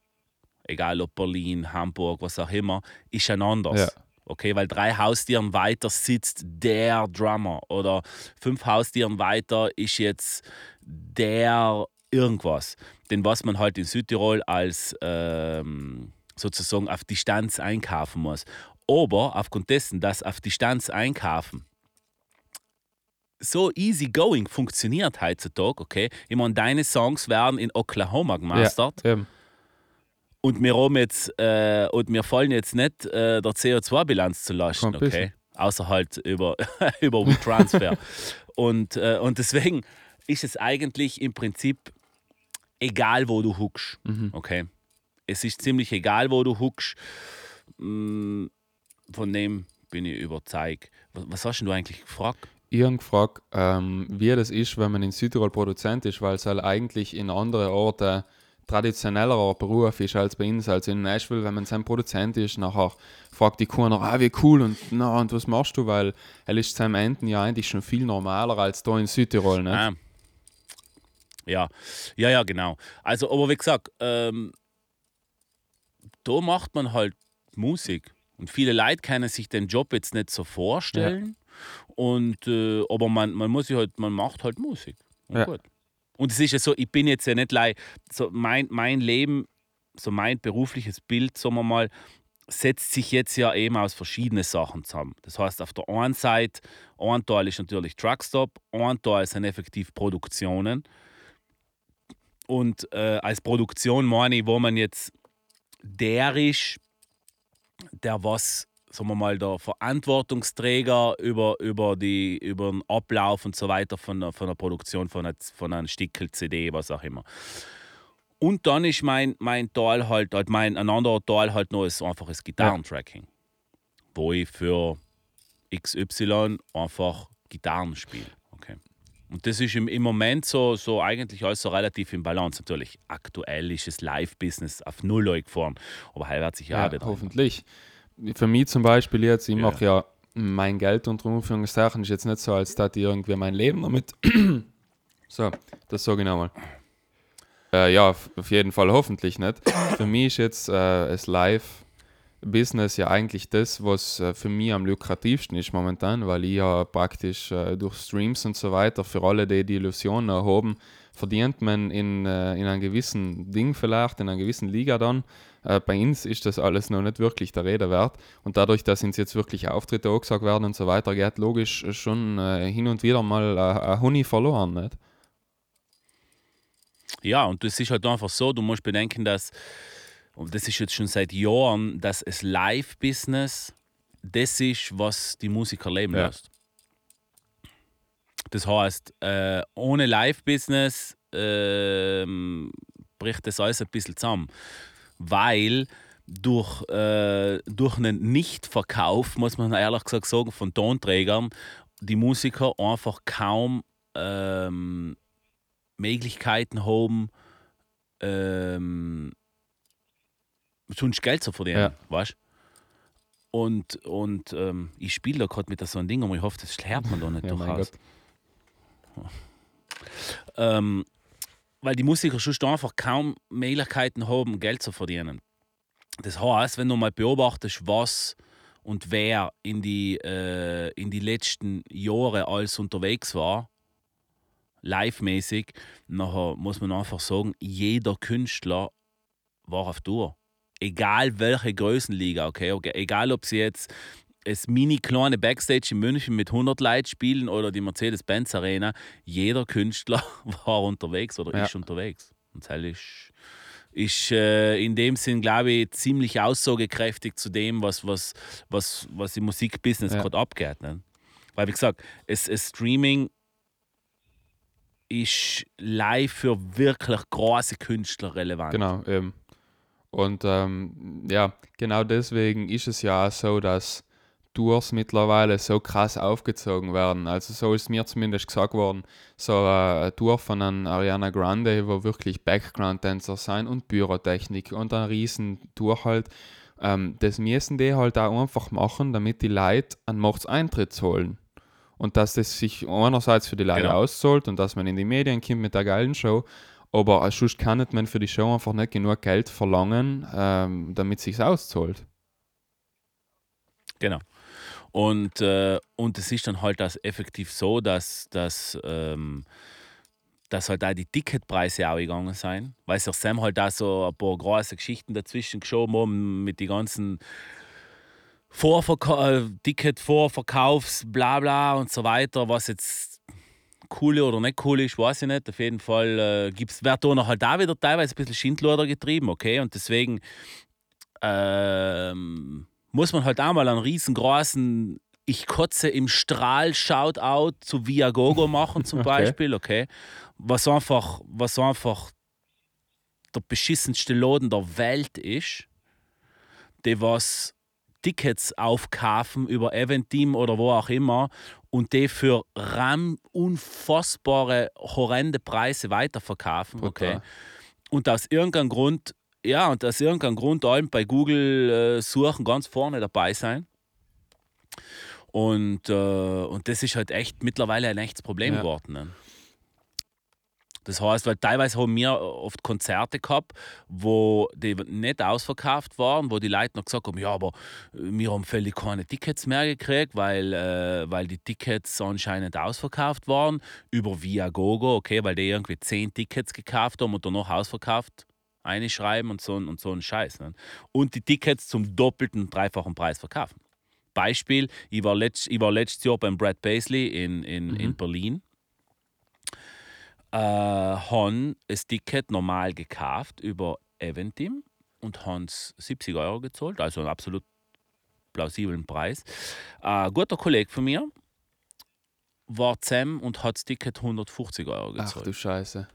egal ob Berlin, Hamburg, was auch immer, ist ein anderes. Ja. Okay, weil drei Haustieren weiter sitzt der Drummer oder fünf Haustieren weiter ist jetzt der irgendwas. Den was man halt in Südtirol als ähm, sozusagen auf Distanz einkaufen muss. Aber aufgrund dessen, dass auf Distanz einkaufen so easy going funktioniert heutzutage, okay? Ich meine, deine Songs werden in Oklahoma gemastert. Ja. Und wir haben jetzt, äh, und wir fallen jetzt nicht äh, der CO2-Bilanz zu lasten, bisschen. okay? Außer halt über, <laughs> über WeTransfer. <laughs> und, äh, und deswegen ist es eigentlich im Prinzip egal, wo du huckst, Mhm. okay? Es ist ziemlich egal, wo du huckst. Mm, Von dem bin ich überzeugt. Was, hast du eigentlich gefragt? Ich habe gefragt, ähm, wie das ist, wenn man in Südtirol Produzent ist, weil es halt eigentlich in anderen Orten traditionellerer Beruf ist als bei uns. Also in Nashville, wenn man sein Produzent ist, nachher fragt die Kuh nach, ah, wie cool und, na, und was machst du, weil er ist seinem Enden ja eigentlich schon viel normaler als da in Südtirol. Nicht? Ah. Ja, ja, ja, genau. Also, aber wie gesagt, ähm, da macht man halt Musik. Und viele Leute können sich den Job jetzt nicht so vorstellen. Und, äh, aber man, man muss sich halt, man macht halt Musik. Und Ja. gut. Und es ist ja so, ich bin jetzt ja nicht lei- so mein, mein Leben, so mein berufliches Bild, sagen wir mal, setzt sich jetzt ja eben aus verschiedenen Sachen zusammen. Das heißt, auf der einen Seite, ein Teil ist natürlich Truckstop, ein Teil sind effektiv Produktionen. Und äh, als Produktion meine ich, wo man jetzt der ist, der was, sagen wir mal, der Verantwortungsträger über, über, die, über den Ablauf und so weiter von, der- von der Produktion von einer, von einem Stickel CD, was auch immer. Und dann ist mein, mein Teil halt, halt mein, ein anderer Teil halt noch ist einfach das Gitarrentracking. Wo ich für XY einfach Gitarren spiele. Okay. Und das ist im, im Moment so, so eigentlich alles so relativ im Balance. Natürlich, aktuell ist das Live-Business auf Null gefahren, aber sich ja, Ja, auch wieder. Für mich zum Beispiel jetzt, ich Ja. mache ja mein Geld unter Anführungszeichen, ist jetzt nicht so, als dass ich irgendwie mein Leben damit. <clears throat> so, das sage ich nochmal. Äh, ja, auf auf jeden Fall hoffentlich nicht. Für mich ist jetzt äh, das Live-Business ja eigentlich das, was äh, für mich am lukrativsten ist momentan, weil ich ja praktisch äh, durch Streams und so weiter für alle, die die Illusion erhoben, verdient man in, äh, in einem gewissen Ding vielleicht, in einer gewissen Liga dann. Äh, bei uns ist das alles noch nicht wirklich der Rede wert. Und dadurch, dass uns jetzt wirklich Auftritte angesagt werden und so weiter, geht logisch schon äh, hin und wieder mal äh, ein Huni verloren. Nicht? Ja, und das ist halt einfach so, du musst bedenken, dass, und das ist jetzt schon seit Jahren, dass das Live-Business das ist, was die Musiker leben Ja. lässt. Das heißt, äh, ohne Live-Business ähm, bricht das alles ein bisschen zusammen. Weil durch, äh, durch einen Nichtverkauf, muss man ehrlich gesagt sagen, von Tonträgern, die Musiker einfach kaum ähm, Möglichkeiten haben, ähm, sonst Geld zu verdienen, Ja. weißt Und, und ähm, ich spiele da gerade mit so einem Ding, aber ich hoffe, das hört man da nicht Ja, durchaus. <laughs> Ähm, weil die Musiker schon einfach kaum Möglichkeiten haben, Geld zu verdienen. Das heißt, wenn du mal beobachtest, was und wer in die, äh, in die letzten Jahre alles unterwegs war, live-mäßig, nachher muss man einfach sagen, jeder Künstler war auf Tour. Egal welche Größenliga, okay? okay? Egal ob sie jetzt das mini kleine Backstage in München mit 100 Leuten spielen oder die Mercedes-Benz Arena, jeder Künstler <laughs> war unterwegs oder Ja. ist unterwegs. Und das ist, ist äh, in dem Sinn, glaube ich, ziemlich aussagekräftig zu dem, was, was, was, was im Musikbusiness Ja. gerade abgeht. Ne? Weil, wie gesagt, es, es Streaming ist live für wirklich große Künstler relevant. Genau, eben. Und ähm, ja, genau deswegen ist es ja so, dass Tours mittlerweile so krass aufgezogen werden. Also so ist mir zumindest gesagt worden, so äh, eine Tour von einem Ariana Grande, wo wirklich Background-Tänzer sein und Pyrotechnik und ein riesen Tour halt. Ähm, das müssen die halt auch einfach machen, damit die Leute einen Mordseintritt zahlen. Und dass das sich einerseits für die Leute Genau. auszahlt und dass man in die Medien kommt mit der geilen Show, aber sonst kann nicht man für die Show einfach nicht genug Geld verlangen, ähm, damit es sich auszahlt. Genau. Und, äh, und es ist dann halt das effektiv so, dass, dass, ähm, dass halt auch die Ticketpreise auch gegangen sind. Weil sich Sam halt da so ein paar große Geschichten dazwischen geschoben haben mit den ganzen Vorverka äh, Ticket Vorverkaufs, bla bla und so weiter, was jetzt cool oder nicht cool ist, weiß ich nicht. Auf jeden Fall äh, gibt's, wird da noch halt da wieder teilweise ein bisschen Schindluder getrieben, okay? Und deswegen ähm, muss man halt auch mal einen riesengroßen Ich kotze im Strahl Shoutout zu Viagogo machen zum <laughs> Okay. Beispiel, okay? Was einfach, was einfach der beschissenste Laden der Welt ist, die was Tickets aufkaufen über Eventim oder wo auch immer und die für ram unfassbare, horrende Preise weiterverkaufen, okay? Brutal. Und aus irgendeinem Grund, ja, und aus irgendeinem Grund allem bei Google äh, suchen ganz vorne dabei sein. Und, äh, und das ist halt echt mittlerweile ein echtes Problem Ja. geworden. Ne? Das heißt, weil teilweise haben wir oft Konzerte gehabt, wo die nicht ausverkauft waren, wo die Leute noch gesagt haben, ja, aber wir haben völlig keine Tickets mehr gekriegt, weil, äh, weil die Tickets anscheinend ausverkauft waren über Viagogo, okay, weil die irgendwie zehn Tickets gekauft haben und danach ausverkauft einschreiben und so, und so ein Scheiß. Ne? Und die Tickets zum doppelten, dreifachen Preis verkaufen. Beispiel, ich war, letzt, ich war letztes Jahr beim Brad Paisley in, in, in Berlin. Äh, haben das Ticket normal gekauft über Eventim und haben 70 Euro gezahlt, also einen absolut plausiblen Preis. Ein guter Kollege von mir war zusammen und hat das Ticket 150 Euro Ach gezahlt du Scheiße.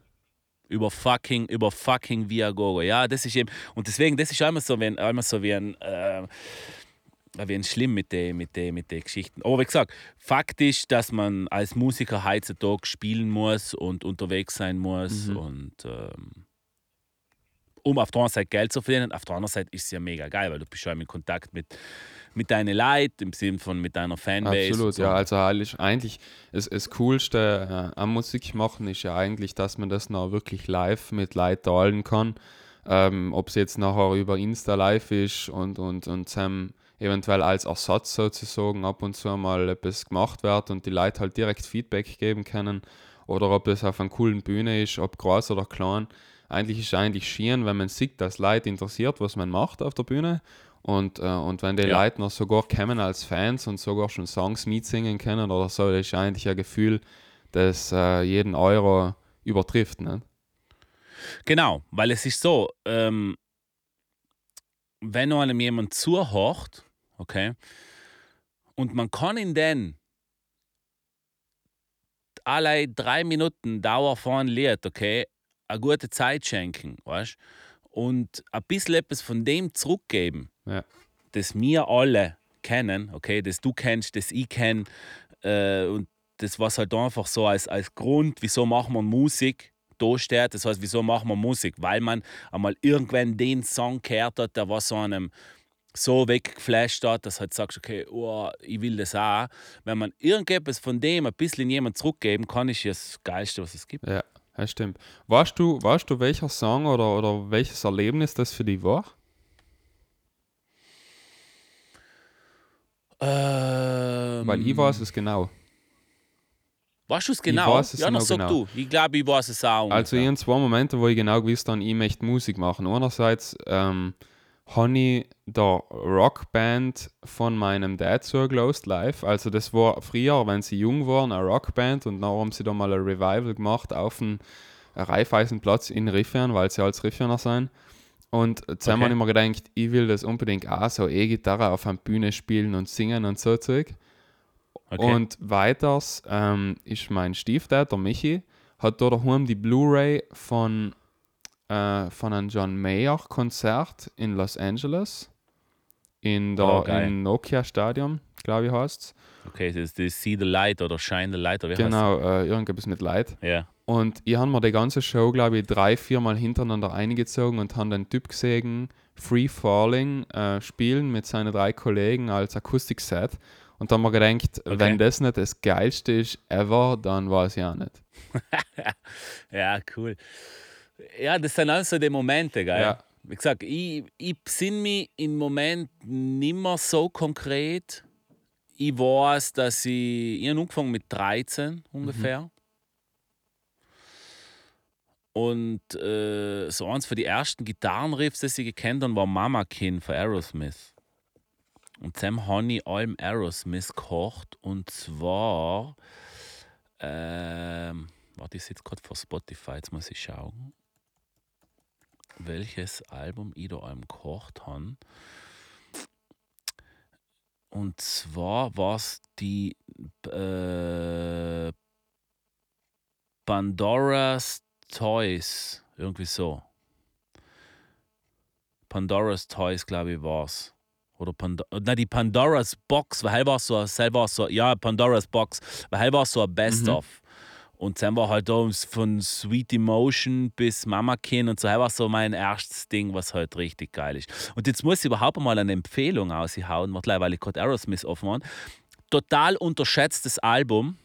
Über fucking, über fucking Viagogo. Ja, das ist eben, und deswegen, das ist einmal so, wenn, einmal so wie ein, äh, wie ein schlimm mit den mit den mit den Geschichten. Aber wie gesagt, Fakt ist, dass man als Musiker heutzutage spielen muss und unterwegs sein muss Mhm. und ähm, um auf der einen Seite Geld zu verdienen, auf der anderen Seite ist es ja mega geil, weil du bist ja im Kontakt mit, mit deinen Leuten, im Sinne von mit deiner Fanbase. Absolut, so. ja. Also eigentlich, eigentlich das, das Coolste äh, am Musik machen ist ja eigentlich, dass man das noch wirklich live mit Leuten teilen kann. Ähm, Ob es jetzt nachher über Insta live ist und, und, und Sam eventuell als Ersatz sozusagen ab und zu mal etwas gemacht wird und die Leute halt direkt Feedback geben können oder ob es auf einer coolen Bühne ist, ob groß oder klein. Eigentlich ist es eigentlich schön, wenn man sieht, dass Leute interessiert, was man macht auf der Bühne und, äh, und wenn die Ja. Leute noch sogar kommen als Fans und sogar schon Songs mitsingen können oder so, das ist eigentlich ein Gefühl, das äh, jeden Euro übertrifft. Ne? Genau, weil es ist so, ähm, wenn einem jemand zuhört, okay, und man kann ihn dann alle drei Minuten Dauer vor ein Lied, okay, eine gute Zeit schenken, weißt und ein bisschen etwas von dem zurückgeben, Ja. das wir alle kennen, okay, das du kennst, das ich kenne, äh, und das was halt einfach so als, als Grund, wieso machen wir Musik, da steht. Das heißt, wieso machen wir Musik? Weil man einmal irgendwann den Song gehört hat, der was so einem so weggeflasht hat, dass halt sagst, okay, oh, ich will das auch. Wenn man irgendetwas von dem ein bisschen jemand zurückgeben kann, ist das Geilste, was es gibt. Ja, das stimmt. Weißt du, weißt du, welcher Song oder, oder welches Erlebnis das für dich war? Ähm, Weil ich weiß es genau. Weißt du es genau? weiß es ja, noch sag genau. du. Ich glaube, ich weiß es auch. Also ich habe zwei Momente, wo ich genau gewusst habe, ich möchte Musik machen. Einerseits ähm, habe ich der Rockband von meinem Dad zugelost live. Also das war früher, wenn sie jung waren, eine Rockband und dann haben sie da mal ein Revival gemacht auf dem Raiffeisenplatz in Riffern, weil sie als Rifferner sind. Und zusammen Okay. habe ich mir gedacht, ich will das unbedingt auch so E-Gitarre auf einer Bühne spielen und singen und so Zeug. okay. Und weiters ähm, ist mein Stiefdad, der Michi, hat da daheim die Blu-ray von, äh, von einem John Mayer Konzert in Los Angeles. In der Oh, im Nokia Stadion, glaube ich, heißt es. okay, das ist das See the Light oder Shine the Light oder wie Genau, äh, irgendetwas mit das? Ja. Und ich habe mir die ganze Show, glaube ich, drei, viermal hintereinander eingezogen und habe den Typ gesehen, Free Falling, äh, spielen mit seinen drei Kollegen als Akustikset. Und da haben wir gedacht, Okay. wenn das nicht das Geilste ist ever, dann weiß ich auch nicht. <laughs> Ja, cool. Ja, das sind also die Momente, gell? Ja. Wie gesagt, ich, ich besinne mich im Moment nicht mehr so konkret. Ich weiß, dass ich, ich habe angefangen mit 13 ungefähr. Und äh, so eins von die ersten Gitarrenriffs, das ich gekannt habe, war Mama Kin von Aerosmith. Und Sam ich allem Aerosmith gekocht. Und zwar. Ähm, warte, ich sitze gerade vor Spotify, jetzt muss ich schauen. Welches Album ich da allem gekocht habe. Und zwar war es die äh, Pandora's Toys. Irgendwie so. Pandora's Toys, glaube ich, war es. Oder Pandora, nein, die Pandora's Box, weil war so, selber so, ja, Pandora's Box, weil war so ein Best-of. Mhm. Und dann war halt da von Sweet Emotion bis Mama Kin und so, war so mein erstes Ding, was halt richtig geil ist. Und jetzt muss ich überhaupt mal eine Empfehlung aushauen, weil ich gerade Aerosmith offen habe. Total unterschätztes Album.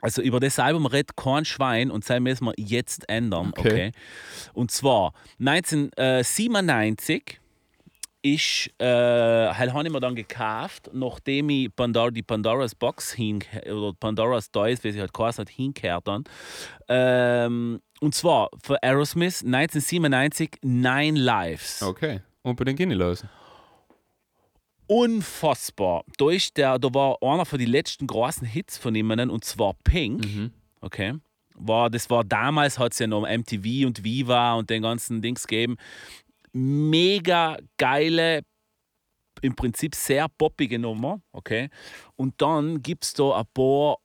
Also über das Album redet kein Schwein und das müssen wir jetzt ändern. Okay. okay. Und zwar 1997 ist, äh, habe ich mir dann gekauft, nachdem ich Pandora, die Pandora's Box hin, oder Pandora's Toys, wie sie halt geheißen hat, hinkehrt dann. Ähm, und zwar für Aerosmith 1997 Nine Lives. Okay, unbedingt los unfassbar. Da, ist der, da war einer von den letzten großen Hits von ihm, und zwar Pink. Mhm. Okay. War, das war damals, hat es ja noch MTV und Viva und den ganzen Dings gegeben. Mega geile, im Prinzip sehr poppige Nummer. Okay. Und dann gibt es da ein paar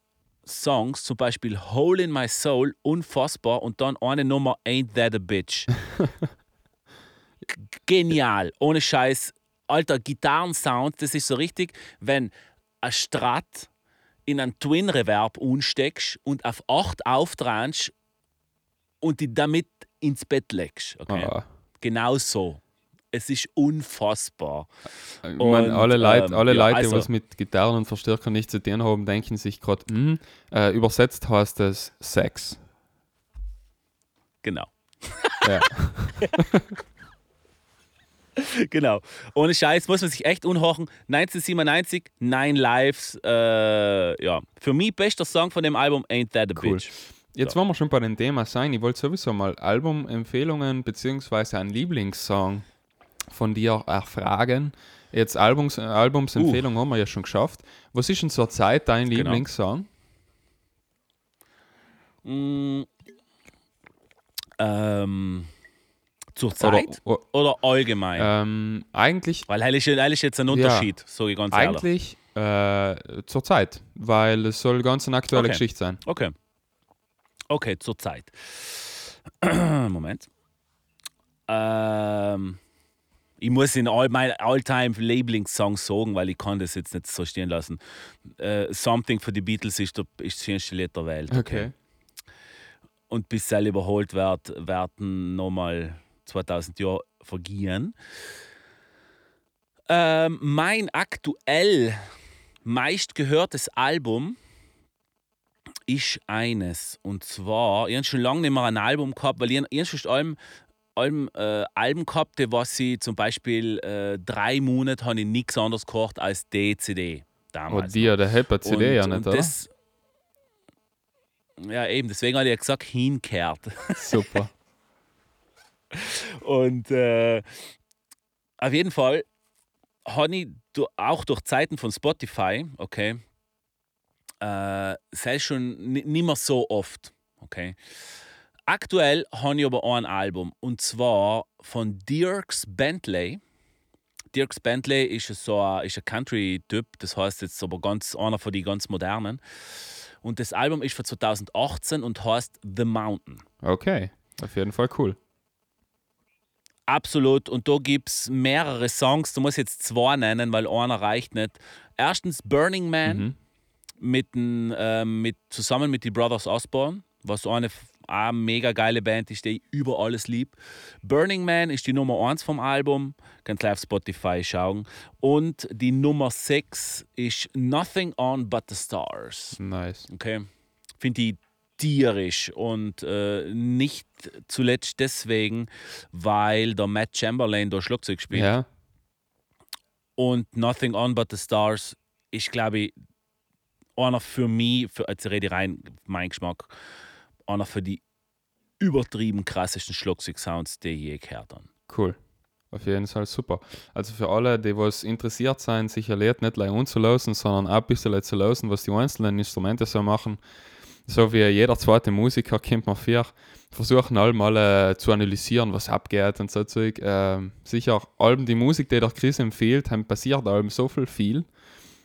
Songs, zum Beispiel Hole in My Soul, unfassbar. Und dann eine Nummer Ain't That a Bitch. <laughs> Genial, ohne Scheiß alter Gitarrensound, das ist so richtig, wenn ein Strat in einen Twin Reverb unsteckst und auf 8 auftrennst und die damit ins Bett legst. Okay? Ah. Genau so. Es ist unfassbar. Ich meine, alle Leute, ähm, alle ja, Leute also, was mit Gitarren und Verstärkern nicht zu tun haben, denken sich gerade, hm, äh, übersetzt heißt das Sex. Genau. Ja. <laughs> genau. Ohne Scheiß muss man sich echt unhochen. 1997, Nine Lives. Äh, ja, für mich bester Song von dem Album Ain't That a cool. Bitch. Jetzt so. wollen wir schon bei dem Thema sein. Ich wollte sowieso mal Albumempfehlungen bzw. einen Lieblingssong von dir erfragen. Jetzt Albums, Albumsempfehlung uh. haben wir ja schon geschafft. Was ist denn zur Zeit dein genau. Lieblingssong? Mm, ähm, zur Zeit oder, oder allgemein? Ähm, eigentlich. Weil eigentlich, ist jetzt ein Unterschied, ja, so ganz Eigentlich äh, zur Zeit, weil es soll ganz eine aktuelle okay. Geschichte sein. Okay. Okay, zur Zeit. <clears throat> Moment. Ähm, ich muss in all mein all-time Labeling-Songs sagen, weil ich kann das jetzt nicht so stehen lassen. Uh, Something für die Beatles ist, der, ist das schönste Lied der Welt. Okay. okay. Und bis es überholt wird, werden nochmal 2000 Jahre vergehen. Ähm, mein aktuell meistgehörtes Album ist eines. Und zwar, ich habe schon lange nicht mehr ein Album gehabt, weil ich, ich schon allem, allem äh, Alben gehabt, was ich zum Beispiel äh, drei Monate habe ich nichts anderes gehört als DCD. Damals. Oh, die, der Helper CD ja nicht, oder? Das, ja, eben, deswegen habe ich ja gesagt, hinkehrt. Super. <laughs> Und äh, auf jeden Fall habe ich auch durch Zeiten von Spotify, okay, äh, sei schon nicht mehr so oft, okay. Aktuell habe ich aber ein Album und zwar von Dirks Bentley. Dirks Bentley ist so ein, ist ein Country-Typ, das heißt jetzt aber ganz einer von den ganz modernen. Und das Album ist von 2018 und heißt The Mountain. Okay, auf jeden Fall cool. Absolut. Und da gibt es mehrere Songs. Du musst jetzt zwei nennen, weil einer reicht nicht. Erstens Burning Man mhm. Mit, äh, mit, zusammen mit den Brothers Osborne, was so eine, eine mega geile Band ist, die ich über alles lieb. Burning Man ist die Nummer 1 vom Album. Kannst live auf Spotify schauen. Und die Nummer 6 ist Nothing on But the Stars. Nice. Okay. Finde ich tierisch und äh, nicht zuletzt deswegen, weil der Matt Chamberlain da Schlagzeug spielt. Ja. Und Nothing On But the Stars ist, glaube ich, einer für mich, für, als rede rein, mein Geschmack, einer für die übertrieben krassesten Schlagzeug-Sounds, die ich je gehört habe. Cool. auf jeden Fall super. Also für alle, die was interessiert sein, sich Lied nicht gleich unzulösen, sondern auch ein bisschen zu lösen, was die einzelnen Instrumente so machen. So wie jeder zweite Musiker kennt man vier, versuchen alle mal äh, zu analysieren, was abgeht und so Zeug. Ähm, sicher, allem die Musik, die der Chris empfiehlt, haben passiert allem so viel viel.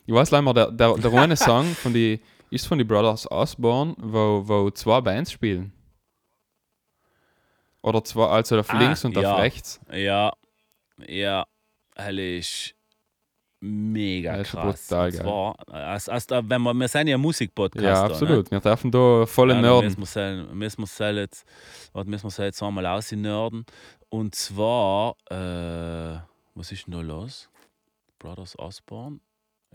Ich weiß leider, der, der, der <laughs> eine Song von die, ist von den Brothers Osborne, wo, wo zwei Bands spielen. Oder zwei, also auf Ah, links und ja. auf rechts. Ja, ja, ist mega Das krass. brutal Und geil. zwar, als, als da, wenn wir, wir sind ja Musikpodcast. Ja, da, absolut. Wir dürfen da volle Ne? Ja, Nörden. Müssen wir müssen jetzt, müssen wir jetzt einmal ausnörden. Und zwar, äh, was ist denn da los? Brothers Osborne.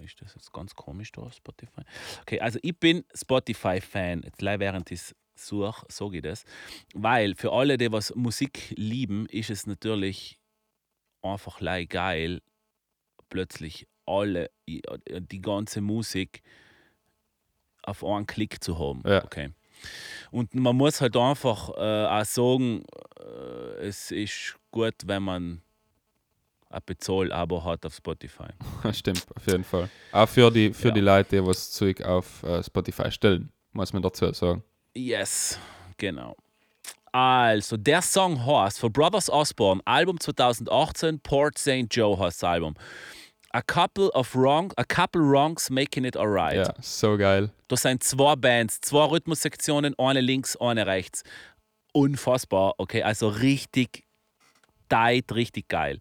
Ist das jetzt ganz komisch da auf Spotify? Okay, also ich bin Spotify-Fan. Jetzt gleich während ich suche, sage ich das. Weil für alle, die was Musik lieben, ist es natürlich einfach geil, plötzlich alle, die die ganze Musik auf einen Klick zu haben. Ja. Okay. Und man muss halt einfach äh, auch sagen, äh, es ist gut, wenn man ein Bezahl-Abo hat auf Spotify. <laughs> Stimmt, auf jeden Fall. Auch für die, für Ja. die Leute, die was Zeug auf äh, Spotify stellen, muss man dazu sagen. Yes, genau. Also, der Song heißt von Brothers Osborne, Album 2018, Port St. Joe heißt das Album. A couple of wrong, a couple wrongs making it alright. Ja, so geil. Da sind zwei Bands, zwei Rhythmussektionen, eine links, eine rechts. Unfassbar, okay, also richtig tight, richtig geil.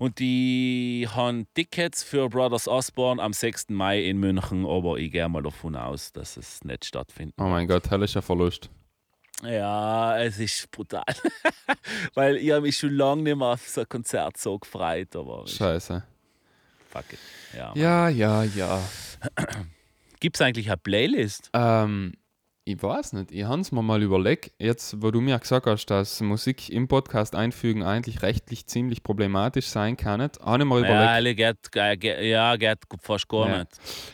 Und die haben Tickets für Brothers Osborne am 6. Mai in München, aber ich gehe mal davon aus, dass es nicht stattfindet. Oh mein Gott, hellischer Verlust. Ja, es ist brutal. <laughs> Weil ich habe mich schon lange nicht mehr auf so ein Konzert so gefreut, aber Scheiße. fuck it. Ja. Ja, ja, ja. Gibt es eigentlich eine Playlist? Ähm, ich weiß nicht, ich habe es mir mal überlegt, jetzt wo du mir gesagt hast, dass Musik im Podcast einfügen eigentlich rechtlich ziemlich problematisch sein kann, habe ich mir Ja, überlegt, geht, äh, ja, geht fast gar Ja. nicht.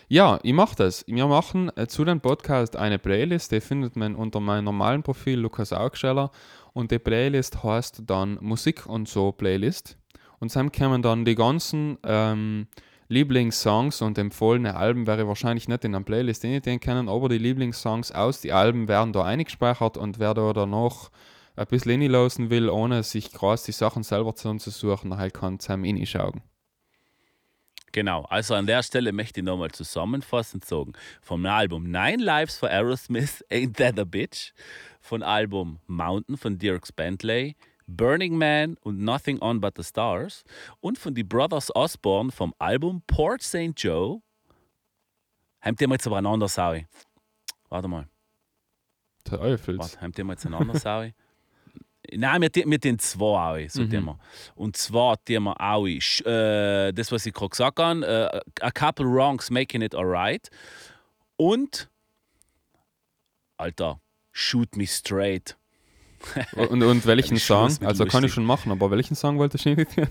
Ja, ich mache das. Wir machen äh, zu dem Podcast eine Playlist, die findet man unter meinem normalen Profil Lukas Augsteller und die Playlist heißt dann Musik und so Playlist. Und dann kommen dann die ganzen ähm, Lieblingssongs und empfohlene Alben wäre wahrscheinlich nicht in einer Playlist den können, aber die Lieblingssongs aus die Alben werden da eingespeichert und wer da danach ein bisschen reinlosen will, ohne sich krass die Sachen selber zusammenzusuchen, halt kann zusammen reinschauen. Genau, also an der Stelle möchte ich nochmal zusammenfassend sagen. Vom Album Nine Lives for Aerosmith, Ain't That a Bitch. Von Album Mountain von Dirks Bentley, Burning Man und Nothing On But the Stars. Und von die Brothers Osborne vom Album Port St. Joe. Habt ihr mal jetzt aber Saui? Warte mal. Der Eufels. Warte, habt ihr mal jetzt einander <laughs> Saui? Nein, mit, den- mit den zwei auch, so Mhm. wir. Und zwar wir auch, äh, das, was ich gerade gesagt habe, äh, a couple wrongs making it alright. Und, Alter, shoot me straight. <laughs> Und, und welchen Ich Song? Also kann ich lustig. schon machen, aber welchen Song wolltest du imitieren?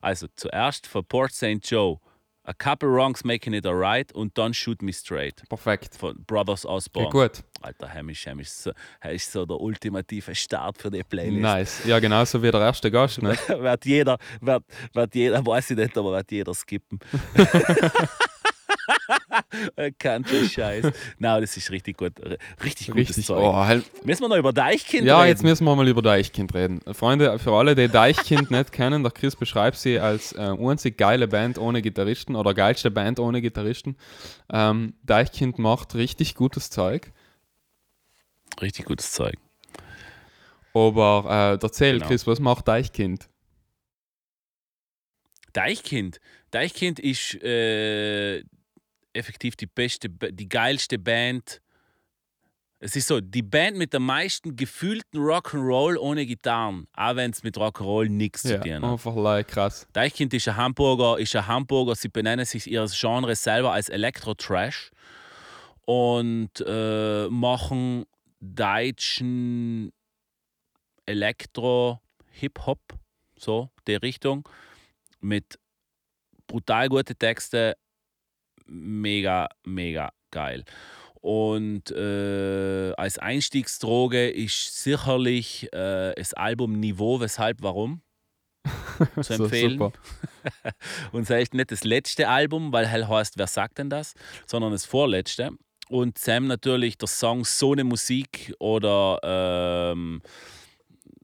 Also zuerst für Port St. Joe, a couple wrongs making it alright und dann shoot me straight. Perfekt. Von Brothers Ja, Osborne. gut. Alter, Hamish, Hamish, so, er ist so der ultimative Start für die Playlist. Nice. Ja, genauso wie der erste Gast, ne? <laughs> wird jeder, wird, wird jeder, weiß ich nicht, aber wird jeder skippen. <laughs> Country Scheiß. <laughs> Nein, das ist richtig gut. r- Richtig gutes Richtig. Zeug. Oh, halt. Müssen wir noch über Deichkind Ja, reden? jetzt müssen wir mal über Deichkind reden. Freunde, für alle, die Deichkind <laughs> nicht kennen, der Chris beschreibt sie als äh, einzig geile Band ohne Gitarristen oder geilste Band ohne Gitarristen. Ähm, Deichkind macht richtig gutes Zeug. Richtig gutes Zeug. Aber äh, erzähl, Genau. Chris, was macht Deichkind? Deichkind. Deichkind ist äh, effektiv die beste, die geilste Band. Es ist so, die Band mit der meisten gefühlten Rock'n'Roll ohne Gitarren, auch wenn es mit Rock'n'Roll nichts zu Ja, tun hat. einfach like, krass. Deichkind ist ein Hamburger, ist ein Hamburger. Sie benennen sich ihres Genres selber als Elektro-Trash und äh, machen deutschen Elektro-Hip-Hop, so die Richtung, mit brutal gute Texte, mega, mega geil. Und äh, als Einstiegsdroge ist sicherlich äh, das Album Niveau, weshalb, warum <laughs> zu So empfehlen. super. <laughs> Und echt nicht das letzte Album, weil hell heißt, wer sagt denn das, sondern das vorletzte. Und Sam natürlich der Song So eine Musik oder ähm,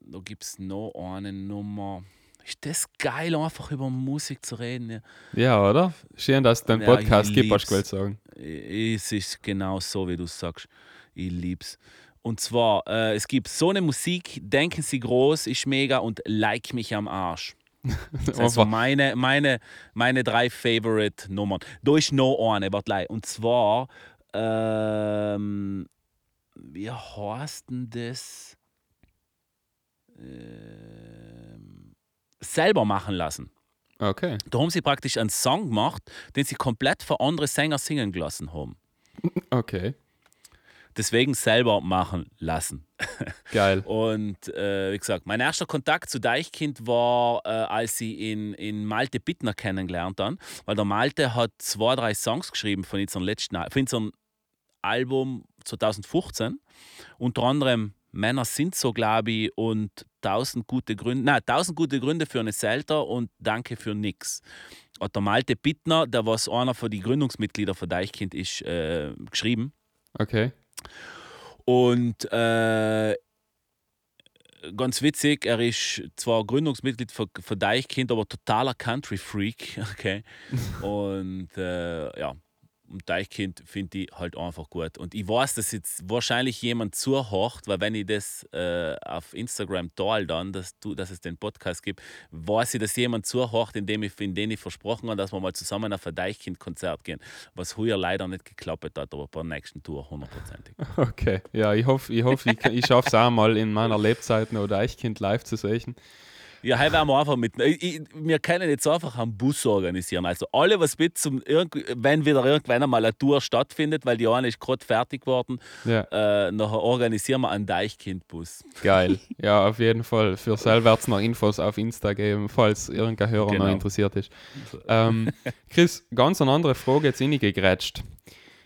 da gibt es noch eine Nummer. Ist das geil, einfach über Musik zu reden? Ja. Ja, oder? Schön, dass es den Ja, Podcast ich gibt, hast du sagen. Es ist genau so, wie du sagst. Ich lieb's. Und zwar, äh, es gibt so eine Musik, Denken Sie groß, ist mega und Like mich am Arsch. <laughs> Das sind so meine, meine, meine drei Favorite-Nummern. Da ist noch eine, warte, und zwar, ähm, wie heißt denn das? Ähm, selber machen lassen. okay. Da haben sie praktisch einen Song gemacht, den sie komplett für andere Sänger singen gelassen haben. Okay. Deswegen selber machen lassen. Geil. <laughs> Und äh, wie gesagt, mein erster Kontakt zu Deichkind war, äh, als ich in, in Malte Bittner kennengelernt habe. Weil der Malte hat zwei, drei Songs geschrieben von unserem letzten Al- von unserem Album 2015. Unter anderem Männer sind so, glaube ich, und 1000 gute Gründe, nein, 1000 gute Gründe für eine Selter und Danke für nix. Hat der Malte Bittner, der was einer von den Gründungsmitgliedern von Deichkind ist, äh, geschrieben. Okay. Und äh, ganz witzig, er ist zwar Gründungsmitglied für, für Deichkind, aber totaler Country-Freak. <laughs> Okay? <laughs> Und äh, ja, Deichkind finde ich halt einfach gut. Und ich weiß, dass jetzt wahrscheinlich jemand zuhört, weil wenn ich das äh, auf Instagram teile, dann, dass, du, dass es den Podcast gibt, weiß ich, dass jemand zuhört, indem ich, in dem ich versprochen habe, dass wir mal zusammen auf ein Deichkind-Konzert gehen. Was heuer leider nicht geklappt hat, aber bei der nächsten Tour hundertprozentig. <laughs> Okay. Ja, ich hoffe, ich, hoffe, ich, ich schaffe es auch mal in meiner Lebzeit noch Deichkind live zu sehen. Ja, heute werden wir einfach mit. Ich, wir können jetzt einfach einen Bus organisieren. Also alle, was mit zum wenn wieder irgendwann einmal eine Tour stattfindet, weil die eine ist gerade fertig geworden, Ja, äh, nachher organisieren wir einen Deichkind-Bus. geil. Ja, auf jeden Fall. Für selber noch Infos auf Insta geben, falls irgendein Hörer Genau. noch interessiert ist. Ähm, Chris, ganz eine andere Frage jetzt reingegrätscht.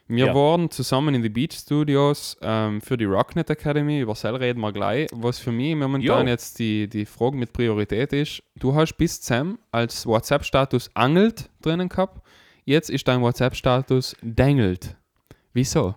Wir Ja. waren zusammen in die Beach Studios ähm, für die Rocknet Academy, über Cell reden wir gleich. Was für mich momentan Jo. jetzt die, die Frage mit Priorität ist, du hast bis Sam als WhatsApp-Status angelt drinnen gehabt, jetzt ist dein WhatsApp-Status dengelt. Wieso?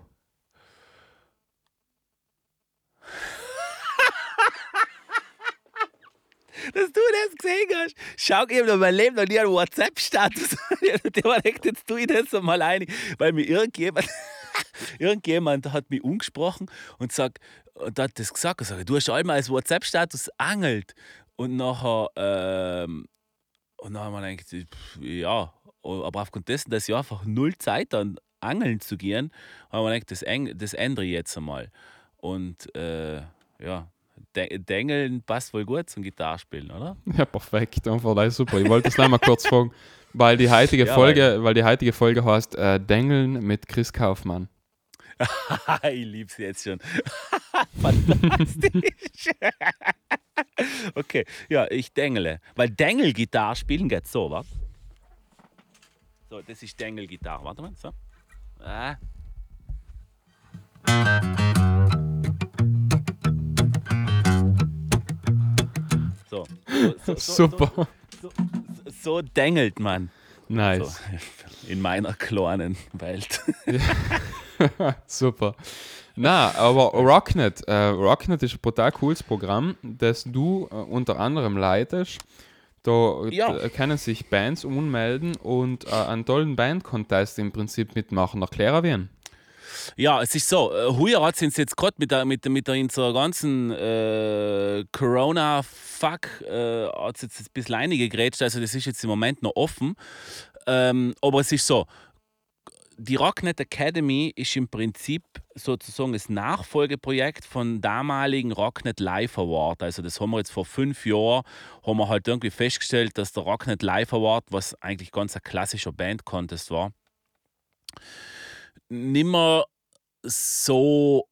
Dass du das gesehen hast. Schau, ich habe mein Leben noch nie einen WhatsApp-Status. <laughs> Echt, jetzt tue ich das einmal ein, weil mir irgendjemand, <laughs> irgendjemand hat mich umgesprochen und sagt, und hat das gesagt, und sagt, du hast einmal als WhatsApp-Status angelt. Und nachher, ähm, und dann haben wir gedacht, ja, aber aufgrund dessen, dass ich einfach null Zeit an Angeln zu gehen, haben wir gedacht, das, das ändere ich jetzt einmal. Und äh, ja, De- Dengeln passt wohl gut zum Gitarrespielen, oder? <laughs> Ja, perfekt. Einfach das super. Ich wollte es gleich mal kurz <laughs> fragen, weil die heutige Ja, Folge, weil die heutige Folge heißt äh, Dengeln mit Chris Kaufmann. <laughs> ich lieb's jetzt schon. Fantastisch. okay, ja, ich dengle. Weil Dengelgitarre spielen geht so, was? So, das ist Dengelgitarre. Warte mal, so. Ah. So. So, so, Super. So, so, dengelt man. Nice. In meiner kleinen Welt. <laughs> Super. Na, aber Rocknet, äh, Rocknet ist ein brutal cooles Programm, das du äh, unter anderem leitest. Da Ja. können sich Bands ummelden und äh, einen tollen Band-Contest im Prinzip mitmachen. Erklären wir ihn. Ja, es ist so. Heuer hat es jetzt gerade mit der, mit, mit der unserer ganzen äh, Corona-Fuck äh, hat es jetzt ein bisschen reingegrätscht. Also das ist jetzt im Moment noch offen. Ähm, aber es ist so. Die Rocknet Academy ist im Prinzip sozusagen das Nachfolgeprojekt von damaligen Rocknet Live Award. Also das haben wir jetzt vor fünf Jahren, haben wir halt irgendwie festgestellt, dass der Rocknet Live Award, was eigentlich ganz ein klassischer Band-Contest war, nimmer so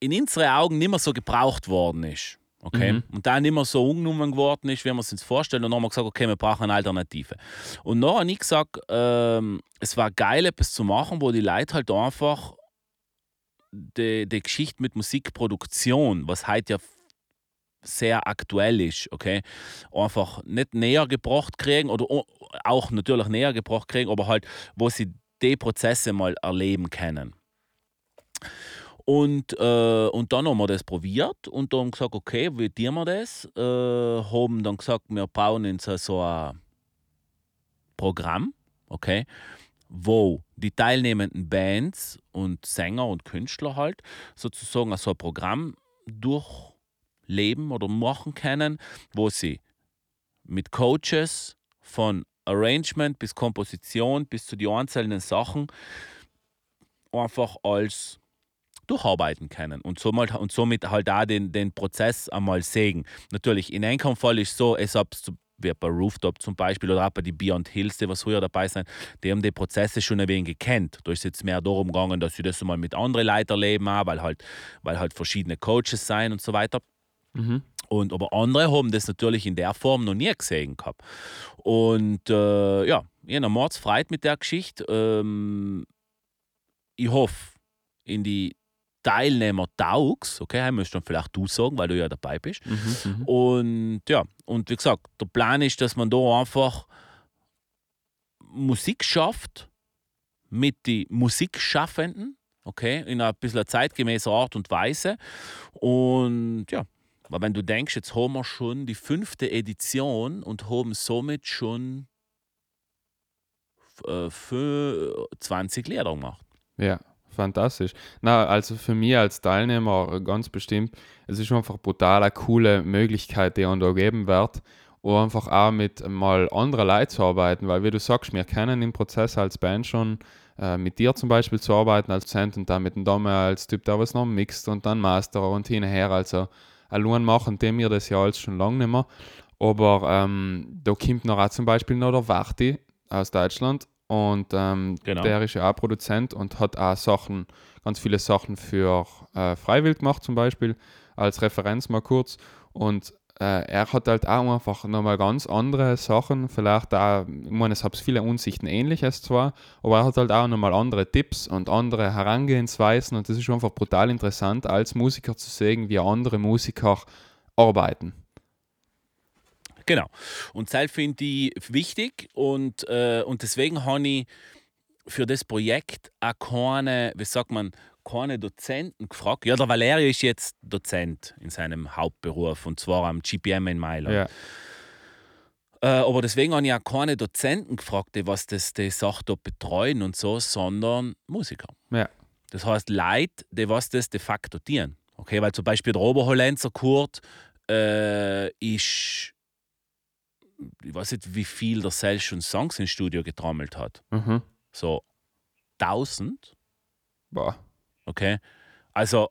in unseren Augen nicht mehr so gebraucht worden ist. Okay? Mhm. Und da nicht mehr so ungenommen geworden ist, wie wir es uns vorstellen. Und dann haben wir gesagt, okay, wir brauchen eine Alternative. Und dann habe ich gesagt, ähm, es war geil, etwas zu machen, wo die Leute halt einfach die, die Geschichte mit Musikproduktion, was heute ja sehr aktuell ist, okay, einfach nicht näher gebracht kriegen oder auch natürlich näher gebracht kriegen, aber halt, wo sie die Prozesse mal erleben können. Und, äh, und dann haben wir das probiert und dann gesagt, okay, wie tun wir das? Äh, haben dann gesagt, wir bauen in so, so ein Programm, okay, wo die teilnehmenden Bands und Sänger und Künstler halt sozusagen so ein Programm durchleben oder machen können, wo sie mit Coaches von Arrangement bis Komposition bis zu den einzelnen Sachen einfach als durcharbeiten können und somit, und somit halt auch den, den Prozess einmal sehen. Natürlich, in einem Fall ist es so, es ob wie bei Rooftop zum Beispiel oder auch bei die Beyond Hills, die was früher dabei sind, die haben die Prozesse schon ein wenig gekannt. Da ist jetzt mehr darum gegangen, dass sie das mal mit anderen Leitern leben, auch, weil halt, weil halt verschiedene Coaches sein und so weiter. Mhm. Und, aber andere haben das natürlich in der Form noch nie gesehen gehabt. Und äh, ja, ich habe Mords freut mit der Geschichte. Ähm, ich hoffe, in die Teilnehmer taugs, okay, das musst du dann vielleicht du sagen, weil du ja dabei bist. Mhm, mhm, und ja, und wie gesagt, der Plan ist, dass man da einfach Musik schafft mit den Musikschaffenden, okay, in einer bisschen zeitgemäßer Art und Weise. Und ja, weil wenn du denkst, jetzt haben wir schon die fünfte Edition und haben somit schon äh, 20 Lieder gemacht. Ja, fantastisch. Na, also für mich als Teilnehmer ganz bestimmt, es ist einfach brutal eine coole Möglichkeit, die uns da geben wird, um einfach auch mit mal anderen Leuten zu arbeiten, weil wie du sagst, wir kennen den Prozess als Band schon, äh, mit dir zum Beispiel zu arbeiten als Cent und dann mit dem Dome als Typ, der was noch mixt und dann Master und hinher, also allein machen dem wir das ja alles schon lange nicht mehr. Aber ähm, da kommt noch auch zum Beispiel noch der Warti aus Deutschland und ähm, genau. der ist ja auch Produzent und hat auch Sachen, ganz viele Sachen für äh, Freiwild gemacht, zum Beispiel, als Referenz mal kurz. Und äh, er hat halt auch einfach nochmal ganz andere Sachen, vielleicht auch, ich meine, es hat viele Unsichten ähnliches zwar, aber er hat halt auch nochmal andere Tipps und andere Herangehensweisen und das ist einfach brutal interessant, als Musiker zu sehen, wie andere Musiker arbeiten. Genau. Und das finde ich wichtig und, äh, und deswegen habe ich für das Projekt auch keine, wie sagt man, keine Dozenten gefragt. Ja, der Valerio ist jetzt Dozent in seinem Hauptberuf und zwar am GPM in Mailand. Ja. Äh, aber deswegen habe ich auch keine Dozenten gefragt, die was das, die Sache da betreuen und so, sondern Musiker. Ja. Das heißt Leute, die was das de facto dienen. Okay, weil zum Beispiel der Oberhollenzer Kurt äh, ist, ich weiß nicht, wie viel der selbst schon Songs ins Studio getrommelt hat. Mhm. So 1000. Boah. Okay. Also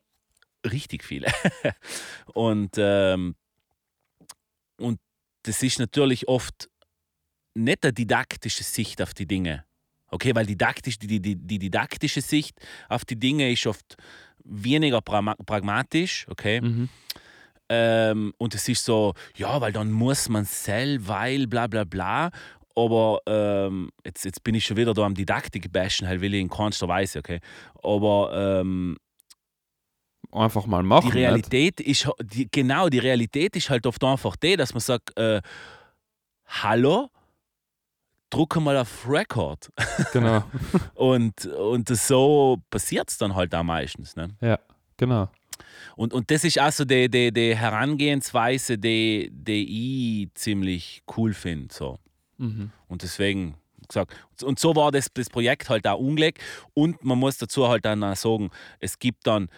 richtig viele. <laughs> und, ähm, und das ist natürlich oft nicht eine didaktische Sicht auf die Dinge. Okay, weil didaktisch, die, die, die didaktische Sicht auf die Dinge ist oft weniger pragmatisch, okay? Mhm. Ähm, und es ist so, ja, weil dann muss man selber, weil bla bla bla. Aber ähm, jetzt, jetzt bin ich schon wieder da am Didaktik-Bashen, halt will ich in keinster Weise, okay. Aber ähm, einfach mal machen. Die Realität nicht? ist die, genau, die Realität ist halt oft einfach die, dass man sagt, äh, hallo, drucke mal auf Record. Genau. <laughs> und, und so passiert es dann halt auch meistens. Ne? Ja, genau. Und, und das ist auch so die, die, die Herangehensweise, die, die ich ziemlich cool finde. So. Mhm. Und deswegen gesagt, und so war das, das Projekt halt auch unglück. Und man muss dazu halt dann auch sagen, es gibt dann,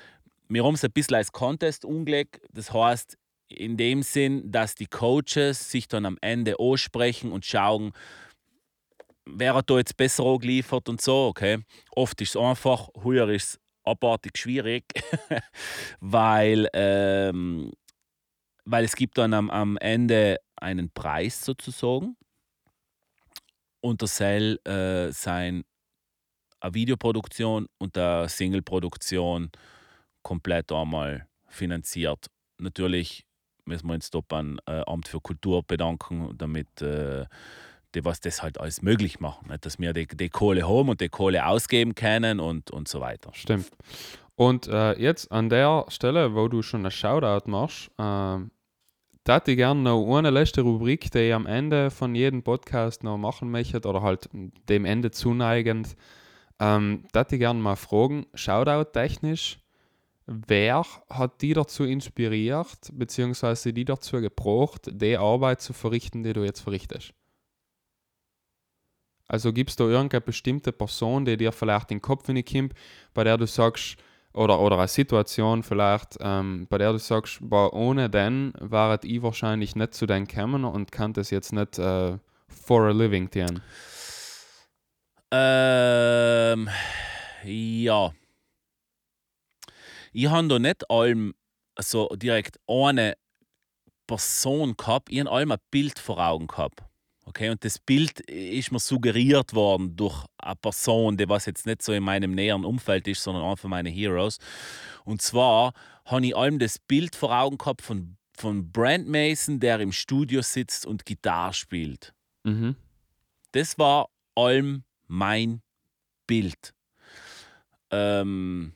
wir haben es ein bisschen als Contest-Unglück. Das heißt, in dem Sinn, dass die Coaches sich dann am Ende ansprechen und schauen, wer hat da jetzt besser geliefert und so, okay. Oft ist es einfach, heuer ist es abartig schwierig, <laughs> weil, ähm, weil es gibt dann am, am Ende einen Preis sozusagen und der Cell äh, sein eine Videoproduktion und eine Singleproduktion komplett einmal finanziert. Natürlich müssen wir uns da beim äh, Amt für Kultur bedanken, damit äh, die was das halt alles möglich machen, nicht? dass wir die, die Kohle haben und die Kohle ausgeben können und, und so weiter. Stimmt. Und äh, jetzt an der Stelle, wo du schon ein Shoutout machst, ähm, da ich gerne noch eine letzte Rubrik, die ich am Ende von jedem Podcast noch machen möchte, oder halt dem Ende zuneigend, ähm, da ich gerne mal fragen, Shoutout-technisch, wer hat die dazu inspiriert, beziehungsweise die dazu gebraucht, die Arbeit zu verrichten, die du jetzt verrichtest? Also gibt es da irgendeine bestimmte Person, die dir vielleicht in den Kopf kommt, bei der du sagst, oder, oder eine Situation vielleicht, ähm, bei der du sagst, boah, ohne den wäre ich wahrscheinlich nicht zu den gekommen und kann das jetzt nicht äh, for a living tun? Ähm, ja. Ich habe da nicht allem so direkt eine Person gehabt, ich habe allem ein Bild vor Augen gehabt. Okay, und das Bild ist mir suggeriert worden durch eine Person, die was jetzt nicht so in meinem näheren Umfeld ist, sondern einfach meine Heroes. Und zwar habe ich allem das Bild vor Augen gehabt von, von Brand Mason, der im Studio sitzt und Gitarre spielt. Mhm. Das war allem mein Bild. Ähm,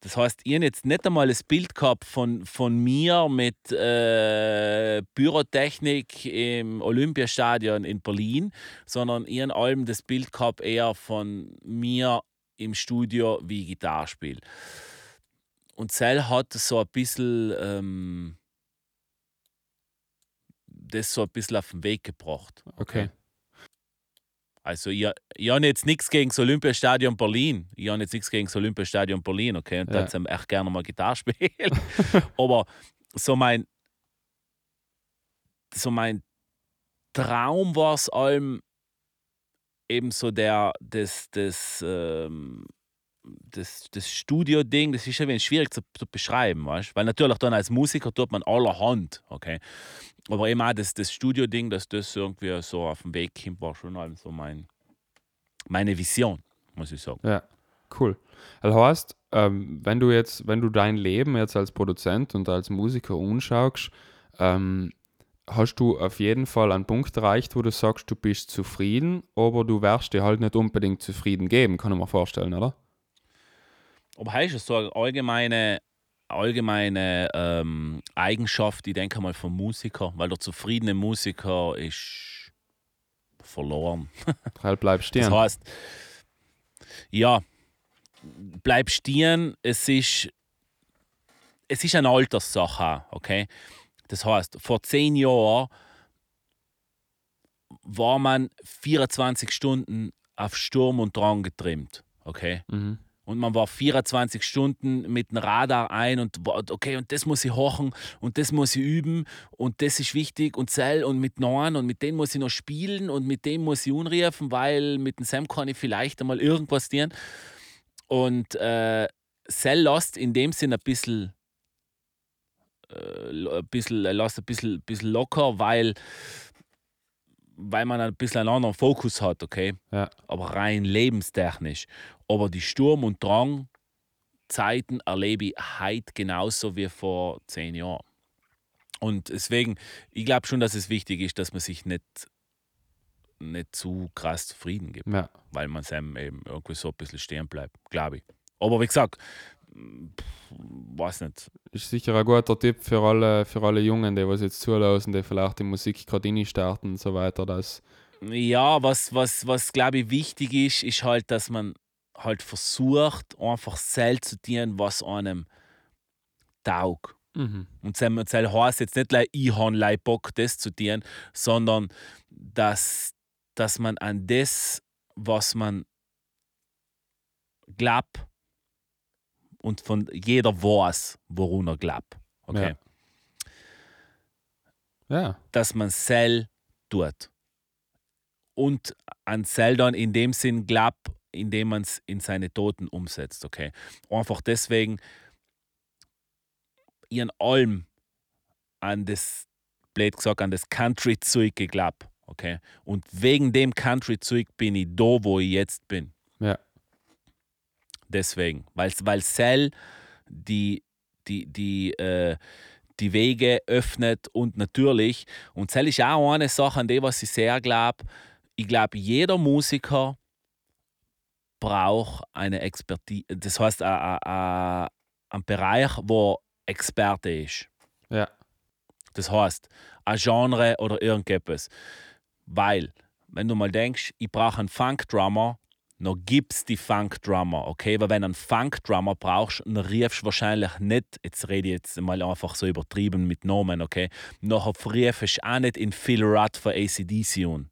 das heißt, ich habe jetzt nicht einmal das Bild gehabt von, von mir mit äh, Pyrotechnik im Olympiastadion in Berlin, sondern ich habe allem das Bild gehabt eher von mir im Studio, wie ich Gitarre spiele. Und Cell hat so ein bisschen ähm, das so ein bisschen auf den Weg gebracht. Okay. Also ich, ich habe jetzt nichts gegen das Olympiastadion Berlin. Ich habe jetzt nichts gegen das Olympiastadion Berlin, okay? Und ja. da echt gerne mal Gitarre spielen. <laughs> Aber so mein, so mein Traum war es allem eben so der, das, das, ähm, das, das Studio-Ding, das ist ein wenig schwierig zu, zu beschreiben, weißt? Weil natürlich dann als Musiker tut man allerhand, okay? Aber eben auch das, das Studio-Ding, dass das irgendwie so auf dem Weg kommt, war schon halt so mein, meine Vision, muss ich sagen. Ja, cool. Das heißt, ähm, wenn du jetzt, wenn du dein Leben jetzt als Produzent und als Musiker anschaust, ähm, hast du auf jeden Fall einen Punkt erreicht, wo du sagst, du bist zufrieden, aber du wirst dir halt nicht unbedingt zufrieden geben, kann ich mir vorstellen, oder? Aber heißt es so eine allgemeine, allgemeine ähm, Eigenschaft, ich denke mal, vom Musiker, weil der zufriedene Musiker ist verloren. Weil <laughs> bleib stehen. Das heißt, ja, bleib stehen, es ist, es ist eine Alterssache, okay? Das heißt, vor zehn Jahren war man 24 Stunden auf Sturm und Drang getrimmt, okay? Mhm und man war 24 Stunden mit dem Radar ein und okay, und das muss ich hochen und das muss ich üben und das ist wichtig und Zell und mit Neuen und mit denen muss ich noch spielen und mit dem muss ich unrufen, weil mit dem Sam kann ich vielleicht einmal irgendwas tun. Und äh, Cell lässt in dem Sinn ein bisschen, äh, ein bisschen, ein bisschen, bisschen locker, weil weil man ein bisschen einen anderen Fokus hat, okay? Ja. Aber rein lebenstechnisch. Aber die Sturm- und Drang-Zeiten erlebe ich heute genauso wie vor zehn Jahren. Und deswegen, ich glaube schon, dass es wichtig ist, dass man sich nicht, nicht zu krass zufrieden gibt. Ja. Weil man eben irgendwie so ein bisschen stehen bleibt, glaube ich. Aber wie gesagt, weiß nicht. Ist sicher ein guter Tipp für alle, für alle Jungen, die was jetzt zulassen, die vielleicht die Musik gerade starten und so weiter. Dass ja, was, was, was glaube ich wichtig ist, ist halt, dass man halt versucht, einfach selbst zu tun, was einem taugt. Mhm. Und das heißt jetzt nicht, ich habe Bock, das zu tun, sondern dass, dass man an das, was man glaubt und von jeder weiß, worum er glaubt. Okay? Ja. ja. Dass man Cell tut. Und an Cell dann in dem Sinn glaubt, indem man es in seine Toten umsetzt. Okay? Einfach deswegen, ihren allem an das, blöd gesagt, an das Country-Zeug geglaubt. Okay? Und wegen dem Country-Zeug bin ich da, wo ich jetzt bin. Ja. Deswegen. Weil, weil Cell die, die, die, äh, die Wege öffnet und natürlich, und Cell ist auch eine Sache, an die was ich sehr glaube, ich glaube, jeder Musiker braucht eine Expertise, das heißt ein, ein, ein Bereich, wo Experte ist. Ja. Das heißt, ein Genre oder irgendetwas. Weil, wenn du mal denkst, ich brauche einen Funk-Drummer, noch gibt's die Funk-Drummer, okay? Weil wenn du einen Funk-Drummer brauchst, dann riefst du wahrscheinlich nicht, jetzt rede ich jetzt mal einfach so übertrieben mit Namen, okay? Nachher riefst du auch nicht in Phil Rudd für ACDC an.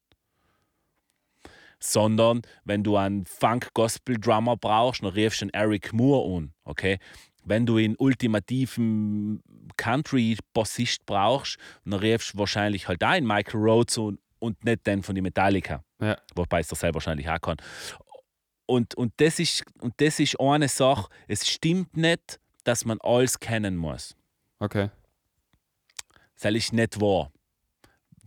Sondern wenn du einen Funk-Gospel-Drummer brauchst, dann riefst du einen Eric Moore an, okay? Wenn du einen ultimativen Country-Bassist brauchst, dann riefst du wahrscheinlich halt einen Michael Rhodes an und nicht den von den Metallica. Ja. Wobei es das selber wahrscheinlich auch kann. Und, und, das ist, und das ist eine Sache, es stimmt nicht, dass man alles kennen muss. Okay. Das ist nicht wahr.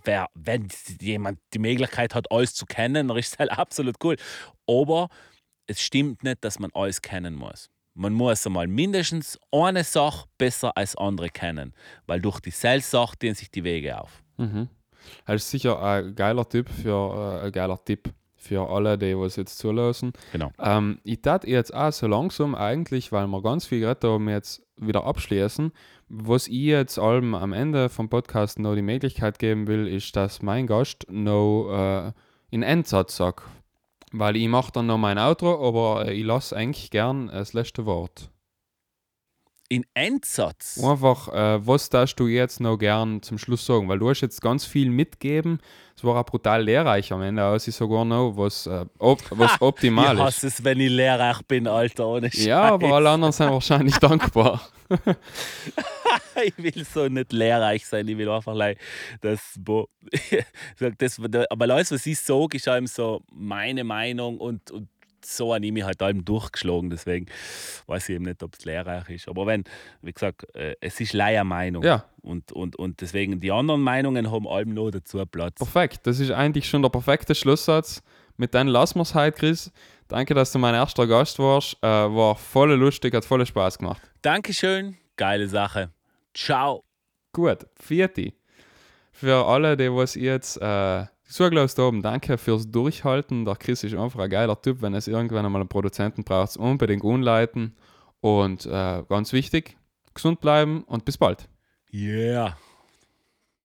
Wer, wenn jemand die Möglichkeit hat, alles zu kennen, dann ist das halt absolut cool. Aber es stimmt nicht, dass man alles kennen muss. Man muss einmal mindestens eine Sache besser als andere kennen, weil durch die Sache dehnen sich die Wege auf. Mhm. Das ist sicher ein geiler Tipp für äh, ein geiler Tipp für alle, die was jetzt zulassen. Genau. Ähm, ich tat jetzt auch so langsam eigentlich, weil wir ganz viel geredet haben, jetzt wieder abschließen. Was ich jetzt allem am Ende vom Podcast noch die Möglichkeit geben will, ist, dass mein Gast noch äh, in Endsatz sagt. Weil ich mache dann noch mein Outro, aber äh, ich lasse eigentlich gern das letzte Wort. In Endsatz? Einfach, äh, was darfst du jetzt noch gern zum Schluss sagen? Weil du hast jetzt ganz viel mitgegeben. Es war auch brutal lehrreich am Ende, aus ich sogar noch, was, äh, op <laughs> was optimal ich hasse es, wenn ich lehrreich bin, Alter, ohne Scheiß. Ja, aber alle anderen sind wahrscheinlich <laughs> dankbar. <laughs> ich will so nicht lehrreich sein, ich will einfach like, das, das, aber alles, was ich sage, ist eben so meine Meinung und, und so mich halt allem durchgeschlagen. Deswegen weiß ich eben nicht, ob es lehrreich ist. Aber wenn, wie gesagt, äh, es ist leider Meinung. Ja. Und, und, und deswegen die anderen Meinungen haben allem noch dazu Platz. Perfekt. Das ist eigentlich schon der perfekte Schlusssatz. Mit deinem lassen wir es heute, Chris. Danke, dass du mein erster Gast warst. Äh, war voll lustig, hat voll Spaß gemacht. Dankeschön. Geile Sache. Ciao. Gut. Vierte. Für alle, die was jetzt äh, zugelassen haben, danke fürs Durchhalten. Der Chris ist einfach ein geiler Typ. Wenn es irgendwann einmal einen Produzenten braucht, unbedingt umleiten. Und äh, ganz wichtig, gesund bleiben und bis bald. Yeah.